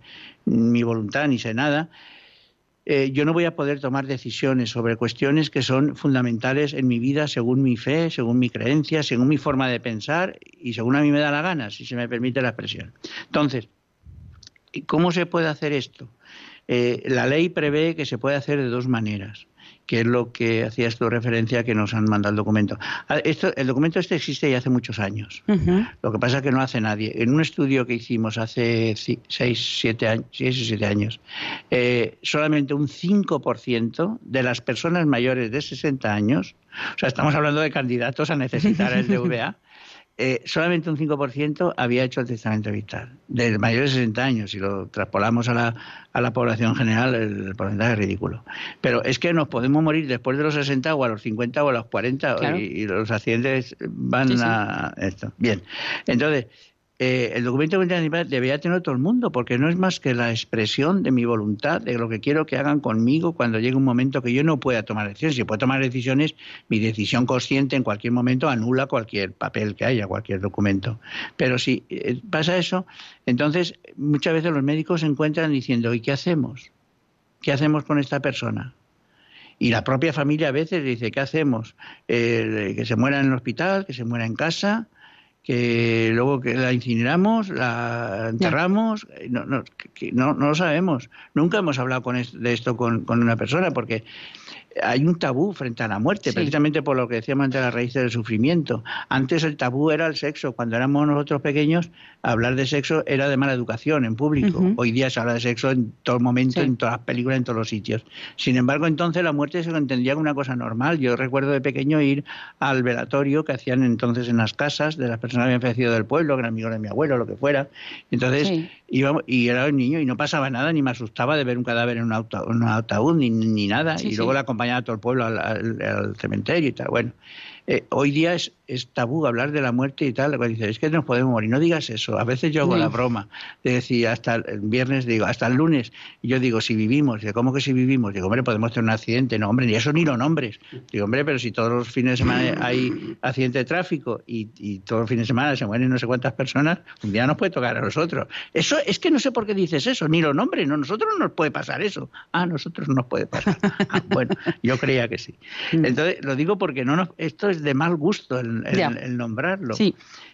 Speaker 2: mi voluntad ni sé nada. Eh, yo no voy a poder tomar decisiones sobre cuestiones que son fundamentales en mi vida según mi fe, según mi creencia, según mi forma de pensar y según a mí me da la gana, si se me permite la expresión. Entonces, ¿cómo se puede hacer esto? Eh, la ley prevé que se puede hacer de dos maneras que es lo que hacías tu referencia que nos han mandado el documento. Esto, el documento este existe ya hace muchos años. Lo que pasa es que no hace nadie. En un estudio que hicimos hace seis, siete años, seis o siete años, eh, solamente un 5% de las personas mayores de 60 años, o sea, estamos hablando de candidatos a necesitar el DVA, eh, solamente un 5% había hecho el testamento vital. De mayores de 60 años, si lo traspolamos a la, a la población general, el, porcentaje es ridículo. Pero es que nos podemos morir después de los 60 o a los 50 o a los 40 y, los accidentes van a esto. Bien, entonces, eh, el documento de voluntad debería tener todo el mundo, porque no es más que la expresión de mi voluntad, de lo que quiero que hagan conmigo cuando llegue un momento que yo no pueda tomar decisiones. Si puedo tomar decisiones, mi decisión consciente en cualquier momento anula cualquier papel que haya, cualquier documento. Pero si eh, pasa eso, entonces muchas veces los médicos se encuentran diciendo, ¿y qué hacemos? ¿Qué hacemos con esta persona? Y la propia familia a veces dice, ¿qué hacemos? Eh, que se muera en el hospital, que se muera en casa, que luego que la incineramos, la enterramos, no, no, no, no, lo sabemos. Nunca hemos hablado con de esto con, con una persona porque hay un tabú frente a la muerte, precisamente por lo que decíamos antes, la raíz del sufrimiento. Antes el tabú era el sexo. Cuando éramos nosotros pequeños, hablar de sexo era de mala educación en público. Hoy día se habla de sexo en todo momento, en todas las películas, en todos los sitios. Sin embargo, entonces la muerte se lo entendía como una cosa normal. Yo recuerdo de pequeño ir al velatorio que hacían entonces en las casas de las personas que habían fallecido del pueblo, que eran amigos de mi abuelo, lo que fuera. Entonces y era un niño y no pasaba nada, ni me asustaba de ver un cadáver en un, ataúd, ni, ni nada. y luego la acompañaba a todo el pueblo al, cementerio y tal. Bueno, eh, hoy día es, es, tabú hablar de la muerte y tal. Dice, es que nos podemos morir. No digas eso. A veces yo hago la broma de decir, hasta el viernes digo, hasta el lunes. Y yo digo, si vivimos. Digo, ¿cómo que si vivimos? Digo, hombre, podemos tener un accidente. No, hombre, ni eso ni lo nombres. Digo, hombre, pero si todos los fines de semana hay accidente de tráfico y, y todos los fines de semana se mueren no sé cuántas personas, un día nos puede tocar a nosotros. Eso es que no sé por qué dices eso. Ni lo nombres. No, nosotros no nos puede pasar eso. Ah, a nosotros no nos puede pasar. Ah, bueno, yo creía que sí. Mm. Entonces, lo digo porque no nos, esto es de mal gusto el, nombrarlo.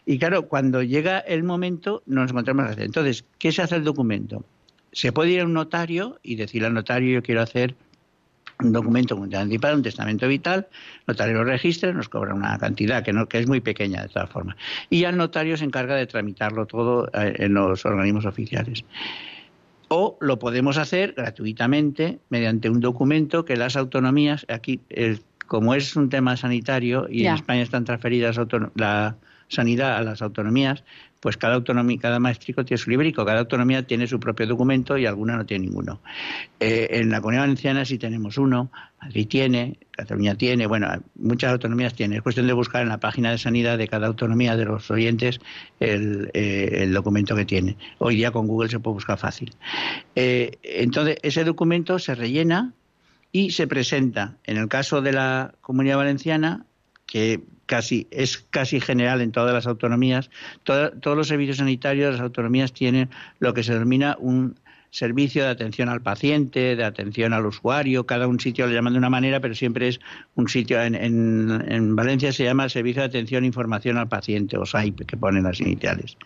Speaker 2: Y claro, cuando llega el momento nos encontramos así. Entonces, ¿qué se hace el documento? Se puede ir a un notario y decirle al notario yo quiero hacer un documento anticipado, un testamento vital, el notario lo registra, nos cobra una cantidad que, no, que es muy pequeña de todas formas. Y ya el notario se encarga de tramitarlo todo eh, en los organismos oficiales. O lo podemos hacer gratuitamente mediante un documento que las autonomías, aquí el como es un tema sanitario y en España están transferidas la sanidad a las autonomías, pues cada autonomía, cada maestrico tiene su librico, cada autonomía tiene su propio documento y alguna no tiene ninguno. Eh, en la Comunidad Valenciana sí tenemos uno, Madrid tiene, Cataluña tiene, bueno, muchas autonomías tienen. Es cuestión de buscar en la página de sanidad de cada autonomía de los oyentes el, eh, documento que tiene. Hoy día con Google se puede buscar fácil. Eh, entonces, ese documento se rellena y se presenta, en el caso de la Comunidad Valenciana, que casi es casi general en todas las autonomías, todos los servicios sanitarios de las autonomías tienen lo que se denomina un servicio de atención al paciente, de atención al usuario, cada un sitio lo llaman de una manera, pero siempre es un sitio, en, en, Valencia se llama Servicio de Atención e Información al Paciente, o SAIP, que ponen las iniciales.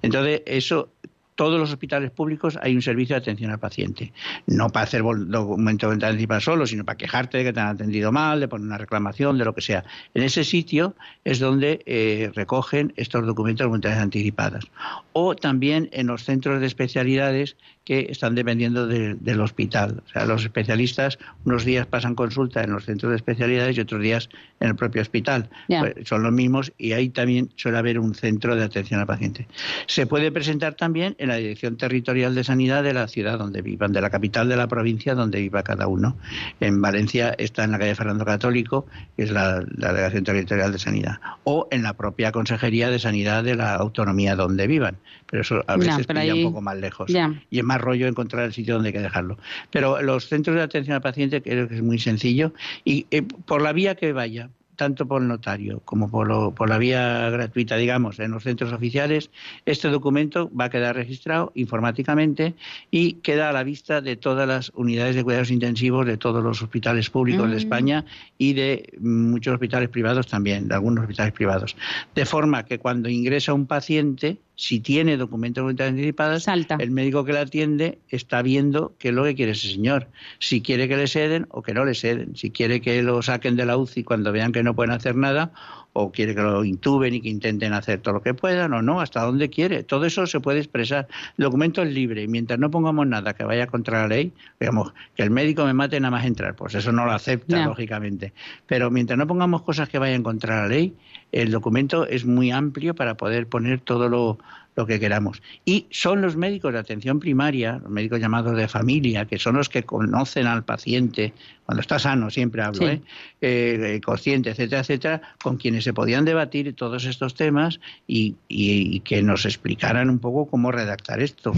Speaker 2: Entonces, eso todos los hospitales públicos hay un servicio de atención al paciente. No para hacer documento de anticipada solo, sino para quejarte de que te han atendido mal, de poner una reclamación, de lo que sea. En ese sitio es donde eh, recogen estos documentos de voluntades anticipadas. O también en los centros de especialidades que están dependiendo del hospital. O sea, los especialistas unos días pasan consulta en los centros de especialidades y otros días en el propio hospital. Pues, son los mismos y ahí también suele haber un centro de atención al paciente. Se puede presentar también en la Dirección Territorial de Sanidad de la ciudad donde vivan, de la capital de la provincia donde viva cada uno. En Valencia está en la calle Fernando Católico, que es la, Delegación Territorial de Sanidad, o en la propia Consejería de Sanidad de la autonomía donde vivan. Pero eso a veces pilla un poco más lejos. Y es más rollo encontrar el sitio donde hay que dejarlo. Pero los centros de atención al paciente creo que es muy sencillo y eh, por la vía que vaya, tanto por el notario como por, por, la vía gratuita, digamos, en los centros oficiales, este documento va a quedar registrado informáticamente y queda a la vista de todas las unidades de cuidados intensivos de todos los hospitales públicos de. España y de muchos hospitales privados también, de algunos hospitales privados. De forma que cuando ingresa un paciente, si tiene documentos de anticipadas, el médico que la atiende está viendo qué es lo que quiere ese señor. Si quiere que le ceden o que no le ceden. Si quiere que lo saquen de la UCI cuando vean que no pueden hacer nada o quiere que lo intuben y que intenten hacer todo lo que puedan o no, hasta donde quiere. Todo eso se puede expresar. El documento es libre mientras no pongamos nada que vaya contra la ley, digamos, que el médico me mate nada más entrar, pues eso no lo acepta, lógicamente. Pero mientras no pongamos cosas que vayan contra la ley, el documento es muy amplio para poder poner todo lo, lo que queramos. Y son los médicos de atención primaria, los médicos llamados de familia, que son los que conocen al paciente, cuando está sano, siempre hablo, ¿eh? ¿eh? consciente, etcétera, etcétera, con quienes se podían debatir todos estos temas y, y, que nos explicaran un poco cómo redactar esto.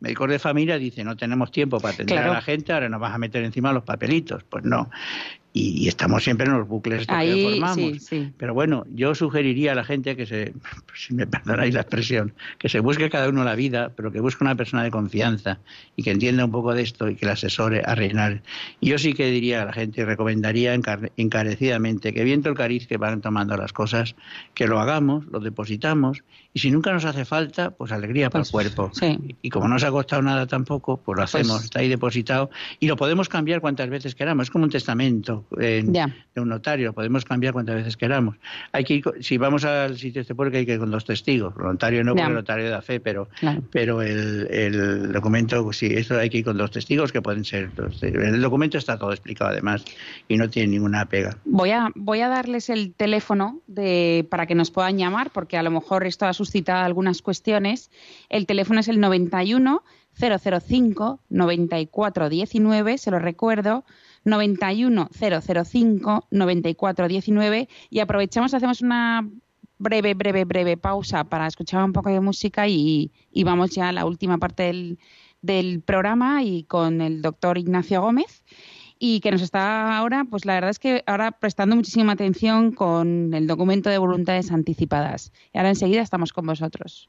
Speaker 2: Médicos de familia dicen, no tenemos tiempo para atender a la gente, ahora nos vas a meter encima los papelitos. Pues no y, estamos siempre en los bucles que formamos. Pero bueno, yo sugeriría a la gente que se, si me perdonáis la expresión, que se busque cada uno la vida, pero que busque una persona de confianza y que entienda un poco de esto y que le asesore a reinar. Y yo sí que diría a la gente, recomendaría encarecidamente que viendo el cariz que van tomando las cosas, que lo hagamos, lo depositamos y si nunca nos hace falta, pues alegría para el pues, cuerpo. Y como no se ha costado nada tampoco, pues lo hacemos, pues está ahí depositado y lo podemos cambiar cuantas veces queramos. Es como un testamento de un notario, podemos cambiar cuantas veces queramos. Hay que si vamos al sitio este porque hay que ir con dos testigos. El notario no, porque el notario da fe, pero, pero el, documento, sí, eso hay que ir con dos testigos que pueden ser. El documento está todo explicado además y no tiene ninguna pega.
Speaker 1: Voy a, voy a darles el teléfono de, para que nos puedan llamar, porque a lo mejor esto ha suscitado algunas cuestiones. El teléfono es el 91 005 9419, se lo recuerdo, 91 005 9419 y aprovechamos, hacemos una breve, breve, breve pausa para escuchar un poco de música y, vamos ya a la última parte del, del programa y con el doctor Ignacio Gómez y que nos está ahora, pues la verdad es que ahora prestando muchísima atención con el documento de voluntades anticipadas. Y ahora enseguida estamos con vosotros.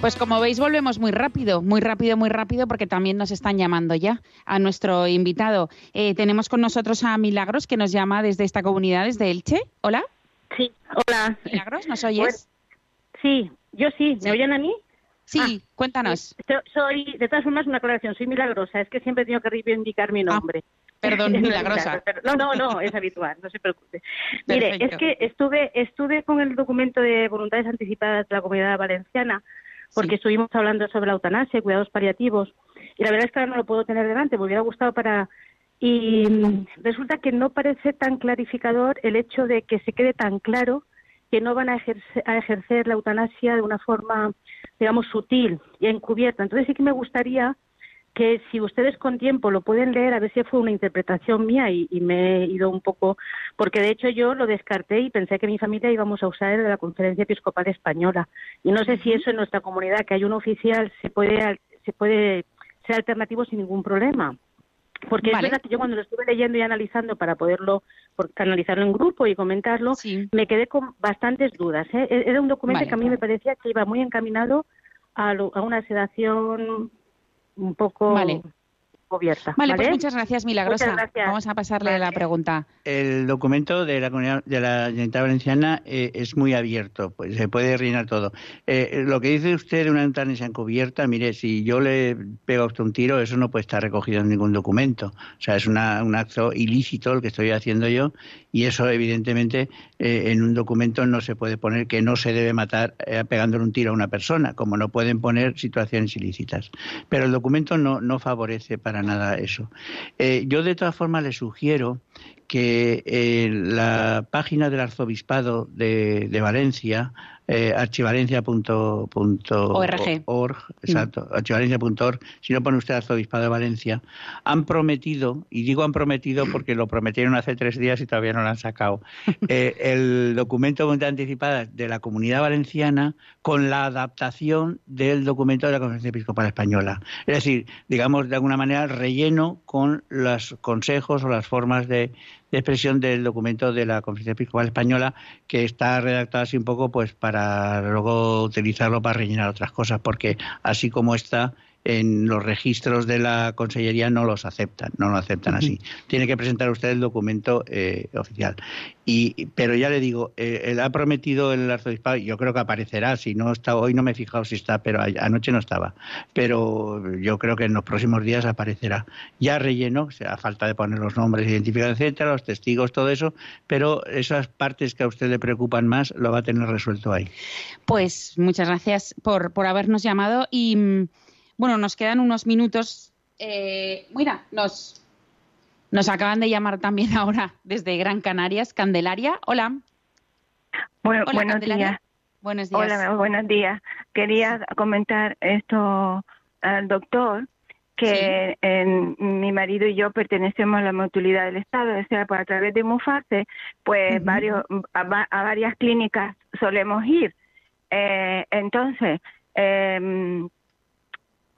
Speaker 1: Pues como veis, volvemos muy rápido, muy rápido, muy rápido, porque también nos están llamando ya a nuestro invitado. Eh, tenemos con nosotros a Milagros, que nos llama desde esta comunidad, desde Elche. Hola.
Speaker 4: Sí, hola.
Speaker 1: Milagros, ¿nos oyes?
Speaker 4: sí, yo sí. ¿Me oyen a mí?
Speaker 1: Sí, ah, cuéntanos.
Speaker 4: Soy, de todas formas, una aclaración. Soy milagrosa. Es que siempre he tenido que reivindicar mi ah, nombre.
Speaker 1: perdón, milagrosa.
Speaker 4: no, no, no, es habitual, no se preocupe. Mire, es que estuve, estuve con el documento de voluntades anticipadas de la Comunidad Valenciana porque estuvimos hablando sobre la eutanasia cuidados paliativos. Y la verdad es que ahora no lo puedo tener delante, me hubiera gustado para... Y resulta que no parece tan clarificador el hecho de que se quede tan claro que no van a ejercer, a ejercer la eutanasia de una forma, digamos, sutil y encubierta. Entonces sí que me gustaría que si ustedes con tiempo lo pueden leer, a ver si fue una interpretación mía y, me he ido un poco, porque de hecho yo lo descarté y pensé que mi familia íbamos a usar el de la Conferencia Episcopal Española. Y no sé si eso en nuestra comunidad, que hay un oficial, se puede, se puede ser alternativo sin ningún problema. Porque es verdad que yo cuando lo estuve leyendo y analizando para poderlo analizarlo en grupo y comentarlo, me quedé con bastantes dudas. ¿eh? E-, era un documento que a mí me parecía que iba muy encaminado a, a una sedación un poco
Speaker 1: vale. Vale, pues muchas gracias, Milagrosa. Vamos a pasarle la pregunta.
Speaker 2: El documento de la comunidad de la Generalitat Valenciana eh, es muy abierto, pues se puede rellenar todo. Eh, lo que dice usted de una eutanasia encubierta, mire, si yo le pego a usted un tiro, eso no puede estar recogido en ningún documento. O sea, es un acto ilícito el que estoy haciendo yo y eso evidentemente eh, en un documento no se puede poner que no se debe matar pegándole un tiro a una persona, como no pueden poner situaciones ilícitas. Pero el documento no, no favorece para nada eso. Eh, yo de todas formas le sugiero que eh, la página del arzobispado de, de Valencia eh, archivalencia.org, exacto, mm. archivalencia.org, si no pone usted Arzobispado de Valencia, han prometido, y digo han prometido porque lo prometieron hace tres días y todavía no lo han sacado, eh, el documento de anticipada de la Comunidad Valenciana con la adaptación del documento de la Conferencia Episcopal Española. Es decir, digamos de alguna manera relleno con los consejos o las formas de de expresión del documento de la Conferencia Episcopal Española que está redactado así un poco pues para luego utilizarlo para rellenar otras cosas porque así como está en los registros de la Consellería no los aceptan, no lo aceptan así. Tiene que presentar usted el documento eh, oficial. Y, pero ya le digo, eh, él ha prometido el arzobispado, yo creo que aparecerá, si no está, hoy no me he fijado si está, pero anoche no estaba. Pero yo creo que en los próximos días aparecerá. Ya relleno, a falta de poner los nombres, identificados, etcétera, los testigos, todo eso, pero esas partes que a usted le preocupan más lo va a tener resuelto ahí.
Speaker 1: Pues muchas gracias por, por habernos llamado y mm, bueno, nos quedan unos minutos. Eh, mira, nos, nos acaban de llamar también ahora desde Gran Canarias, Candelaria. Hola.
Speaker 5: Bueno, buenos días.
Speaker 1: Buenos días.
Speaker 5: Hola, buenos días. Quería comentar esto al doctor que mi marido y yo pertenecemos a la mutualidad del Estado, o sea, pues a través de Mufase, pues varios, a, varias clínicas solemos ir. Eh, entonces, eh,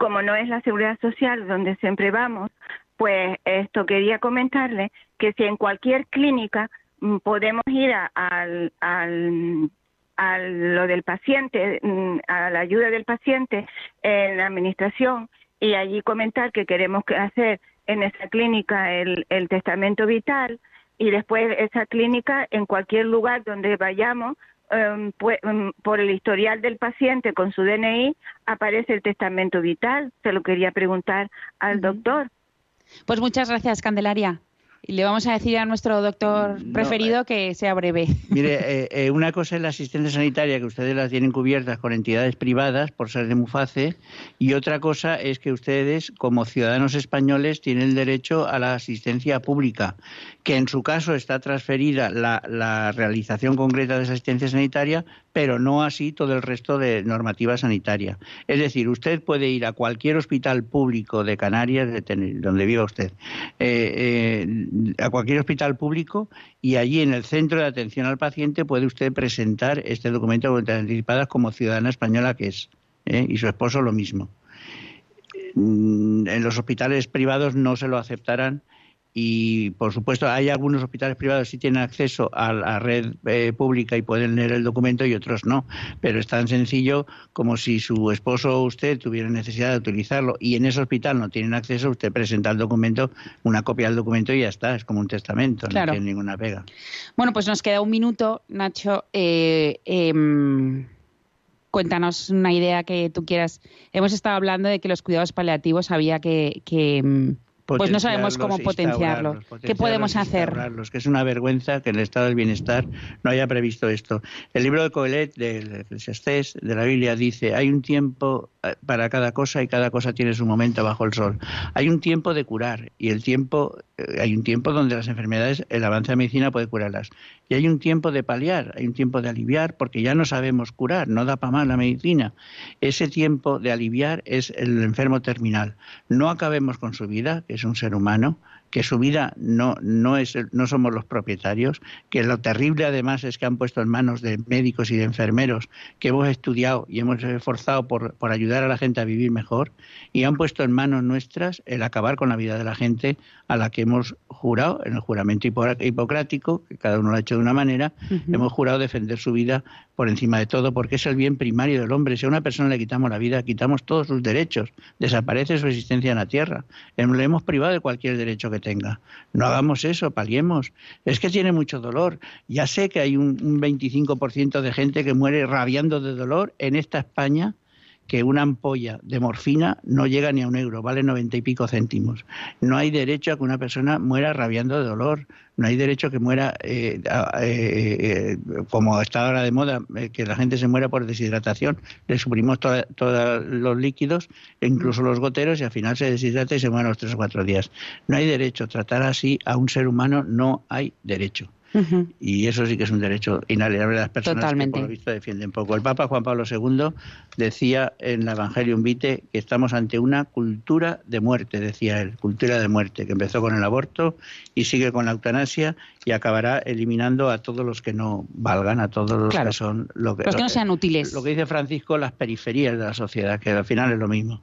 Speaker 5: como no es la seguridad social donde siempre vamos, pues esto quería comentarle que si en cualquier clínica mm, podemos ir a, al, a lo del paciente, mm, a la ayuda del paciente en la administración y allí comentar que queremos hacer en esa clínica el, el testamento vital y después esa clínica en cualquier lugar donde vayamos Em, em, por el historial del paciente con su DNI aparece el testamento vital. Se lo quería preguntar al doctor.
Speaker 1: Pues muchas gracias, Candelaria. Y le vamos a decir a nuestro doctor preferido eh, que sea breve.
Speaker 2: Mire, eh, eh, una cosa es la asistencia sanitaria, que ustedes la tienen cubiertas con entidades privadas por ser de Muface, y otra cosa es que ustedes, como ciudadanos españoles, tienen el derecho a la asistencia pública, que en su caso está transferida la, la realización concreta de esa asistencia sanitaria, pero no así todo el resto de normativa sanitaria. Es decir, usted puede ir a cualquier hospital público de Canarias, de donde viva usted, a cualquier hospital público y allí en el centro de atención al paciente puede usted presentar este documento de voluntades anticipadas como ciudadana española que es, ¿eh? y su esposo lo mismo. Mm, en los hospitales privados no se lo aceptarán y por supuesto hay algunos hospitales privados que sí tienen acceso a la red eh, pública y pueden leer el documento y otros no, pero es tan sencillo como si su esposo o usted tuviera necesidad de utilizarlo y en ese hospital no tienen acceso, usted presenta el documento, una copia del documento y ya está, es como un testamento, no tiene ninguna pega.
Speaker 1: Bueno, pues nos queda un minuto, Nacho. Eh, em, cuéntanos una idea que tú quieras. Hemos estado hablando de que los cuidados paliativos había que, que em, pues no sabemos cómo potenciarlo. ¿Qué podemos hacer?
Speaker 2: Que es una vergüenza que en el estado del bienestar no haya previsto esto. El libro de Coelet, del Eclesiastés, de la Biblia, dice: hay un tiempo eh, para cada cosa y cada cosa tiene su momento bajo el sol. Hay un tiempo de curar y el tiempo, eh, hay un tiempo donde las enfermedades, el avance de la medicina puede curarlas. Y hay un tiempo de paliar, hay un tiempo de aliviar, porque ya no sabemos curar, no da para más la medicina. Ese tiempo de aliviar es el enfermo terminal. No acabemos con su vida, que es un ser humano, que su vida no, no, es, no somos los propietarios, que lo terrible además es que han puesto en manos de médicos y de enfermeros que hemos estudiado y hemos esforzado por, por ayudar a la gente a vivir mejor y han puesto en manos nuestras el acabar con la vida de la gente a la que hemos jurado, en el juramento hipocrático, que cada uno lo ha hecho de una manera, hemos jurado defender su vida por encima de todo, porque es el bien primario del hombre. Si a una persona le quitamos la vida, quitamos todos sus derechos, desaparece su existencia en la tierra. Le hemos privado de cualquier derecho que tenga. No hagamos eso, paliemos. Es que tiene mucho dolor. Ya sé que hay un, un 25% de gente que muere rabiando de dolor en esta España que una ampolla de morfina no llega ni a un euro, vale noventa y pico céntimos. No hay derecho a que una persona muera rabiando de dolor, no hay derecho a que muera, eh, eh, eh, como está ahora de moda, que la gente se muera por deshidratación. Le suprimimos todos los líquidos, incluso los goteros, y al final se deshidrata y se muere los tres o cuatro días. No hay derecho. Tratar así a un ser humano no hay derecho. Y eso sí que es un derecho inalienable de las personas que por lo visto defienden poco. El Papa Juan Pablo II decía en la Evangelium Vitae que estamos ante una cultura de muerte, decía él, cultura de muerte, que empezó con el aborto y sigue con la eutanasia y acabará eliminando a todos los que no valgan, a todos los que son
Speaker 1: lo que, los que no sean útiles.
Speaker 2: Lo que dice Francisco, las periferias de la sociedad, que al final es lo mismo.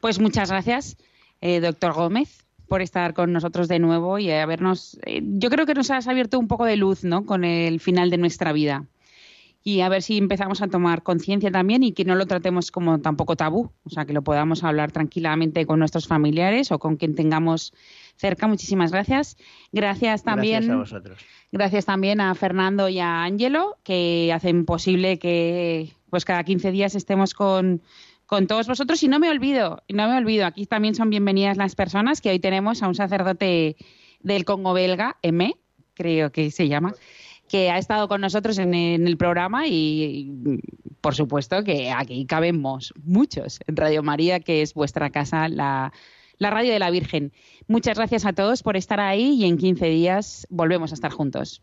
Speaker 1: Pues muchas gracias, eh, doctor Gómez por estar con nosotros de nuevo y habernos. Eh, yo creo que nos has abierto un poco de luz, ¿no? Con el final de nuestra vida. Y a ver si empezamos a tomar conciencia también y que no lo tratemos como tampoco tabú, o sea, que lo podamos hablar tranquilamente con nuestros familiares o con quien tengamos cerca. Muchísimas gracias. Gracias también.
Speaker 2: Gracias a vosotros.
Speaker 1: Gracias también a Fernando y a Ángelo, que hacen posible que pues cada 15 días estemos con con todos vosotros. Y no me olvido, no me olvido, aquí también son bienvenidas las personas que hoy tenemos a un sacerdote del Congo belga, M, creo que se llama, que ha estado con nosotros en, el programa y, por supuesto que aquí cabemos muchos en Radio María, que es vuestra casa, la, la radio de la Virgen. Muchas gracias a todos por estar ahí y en 15 días volvemos a estar juntos.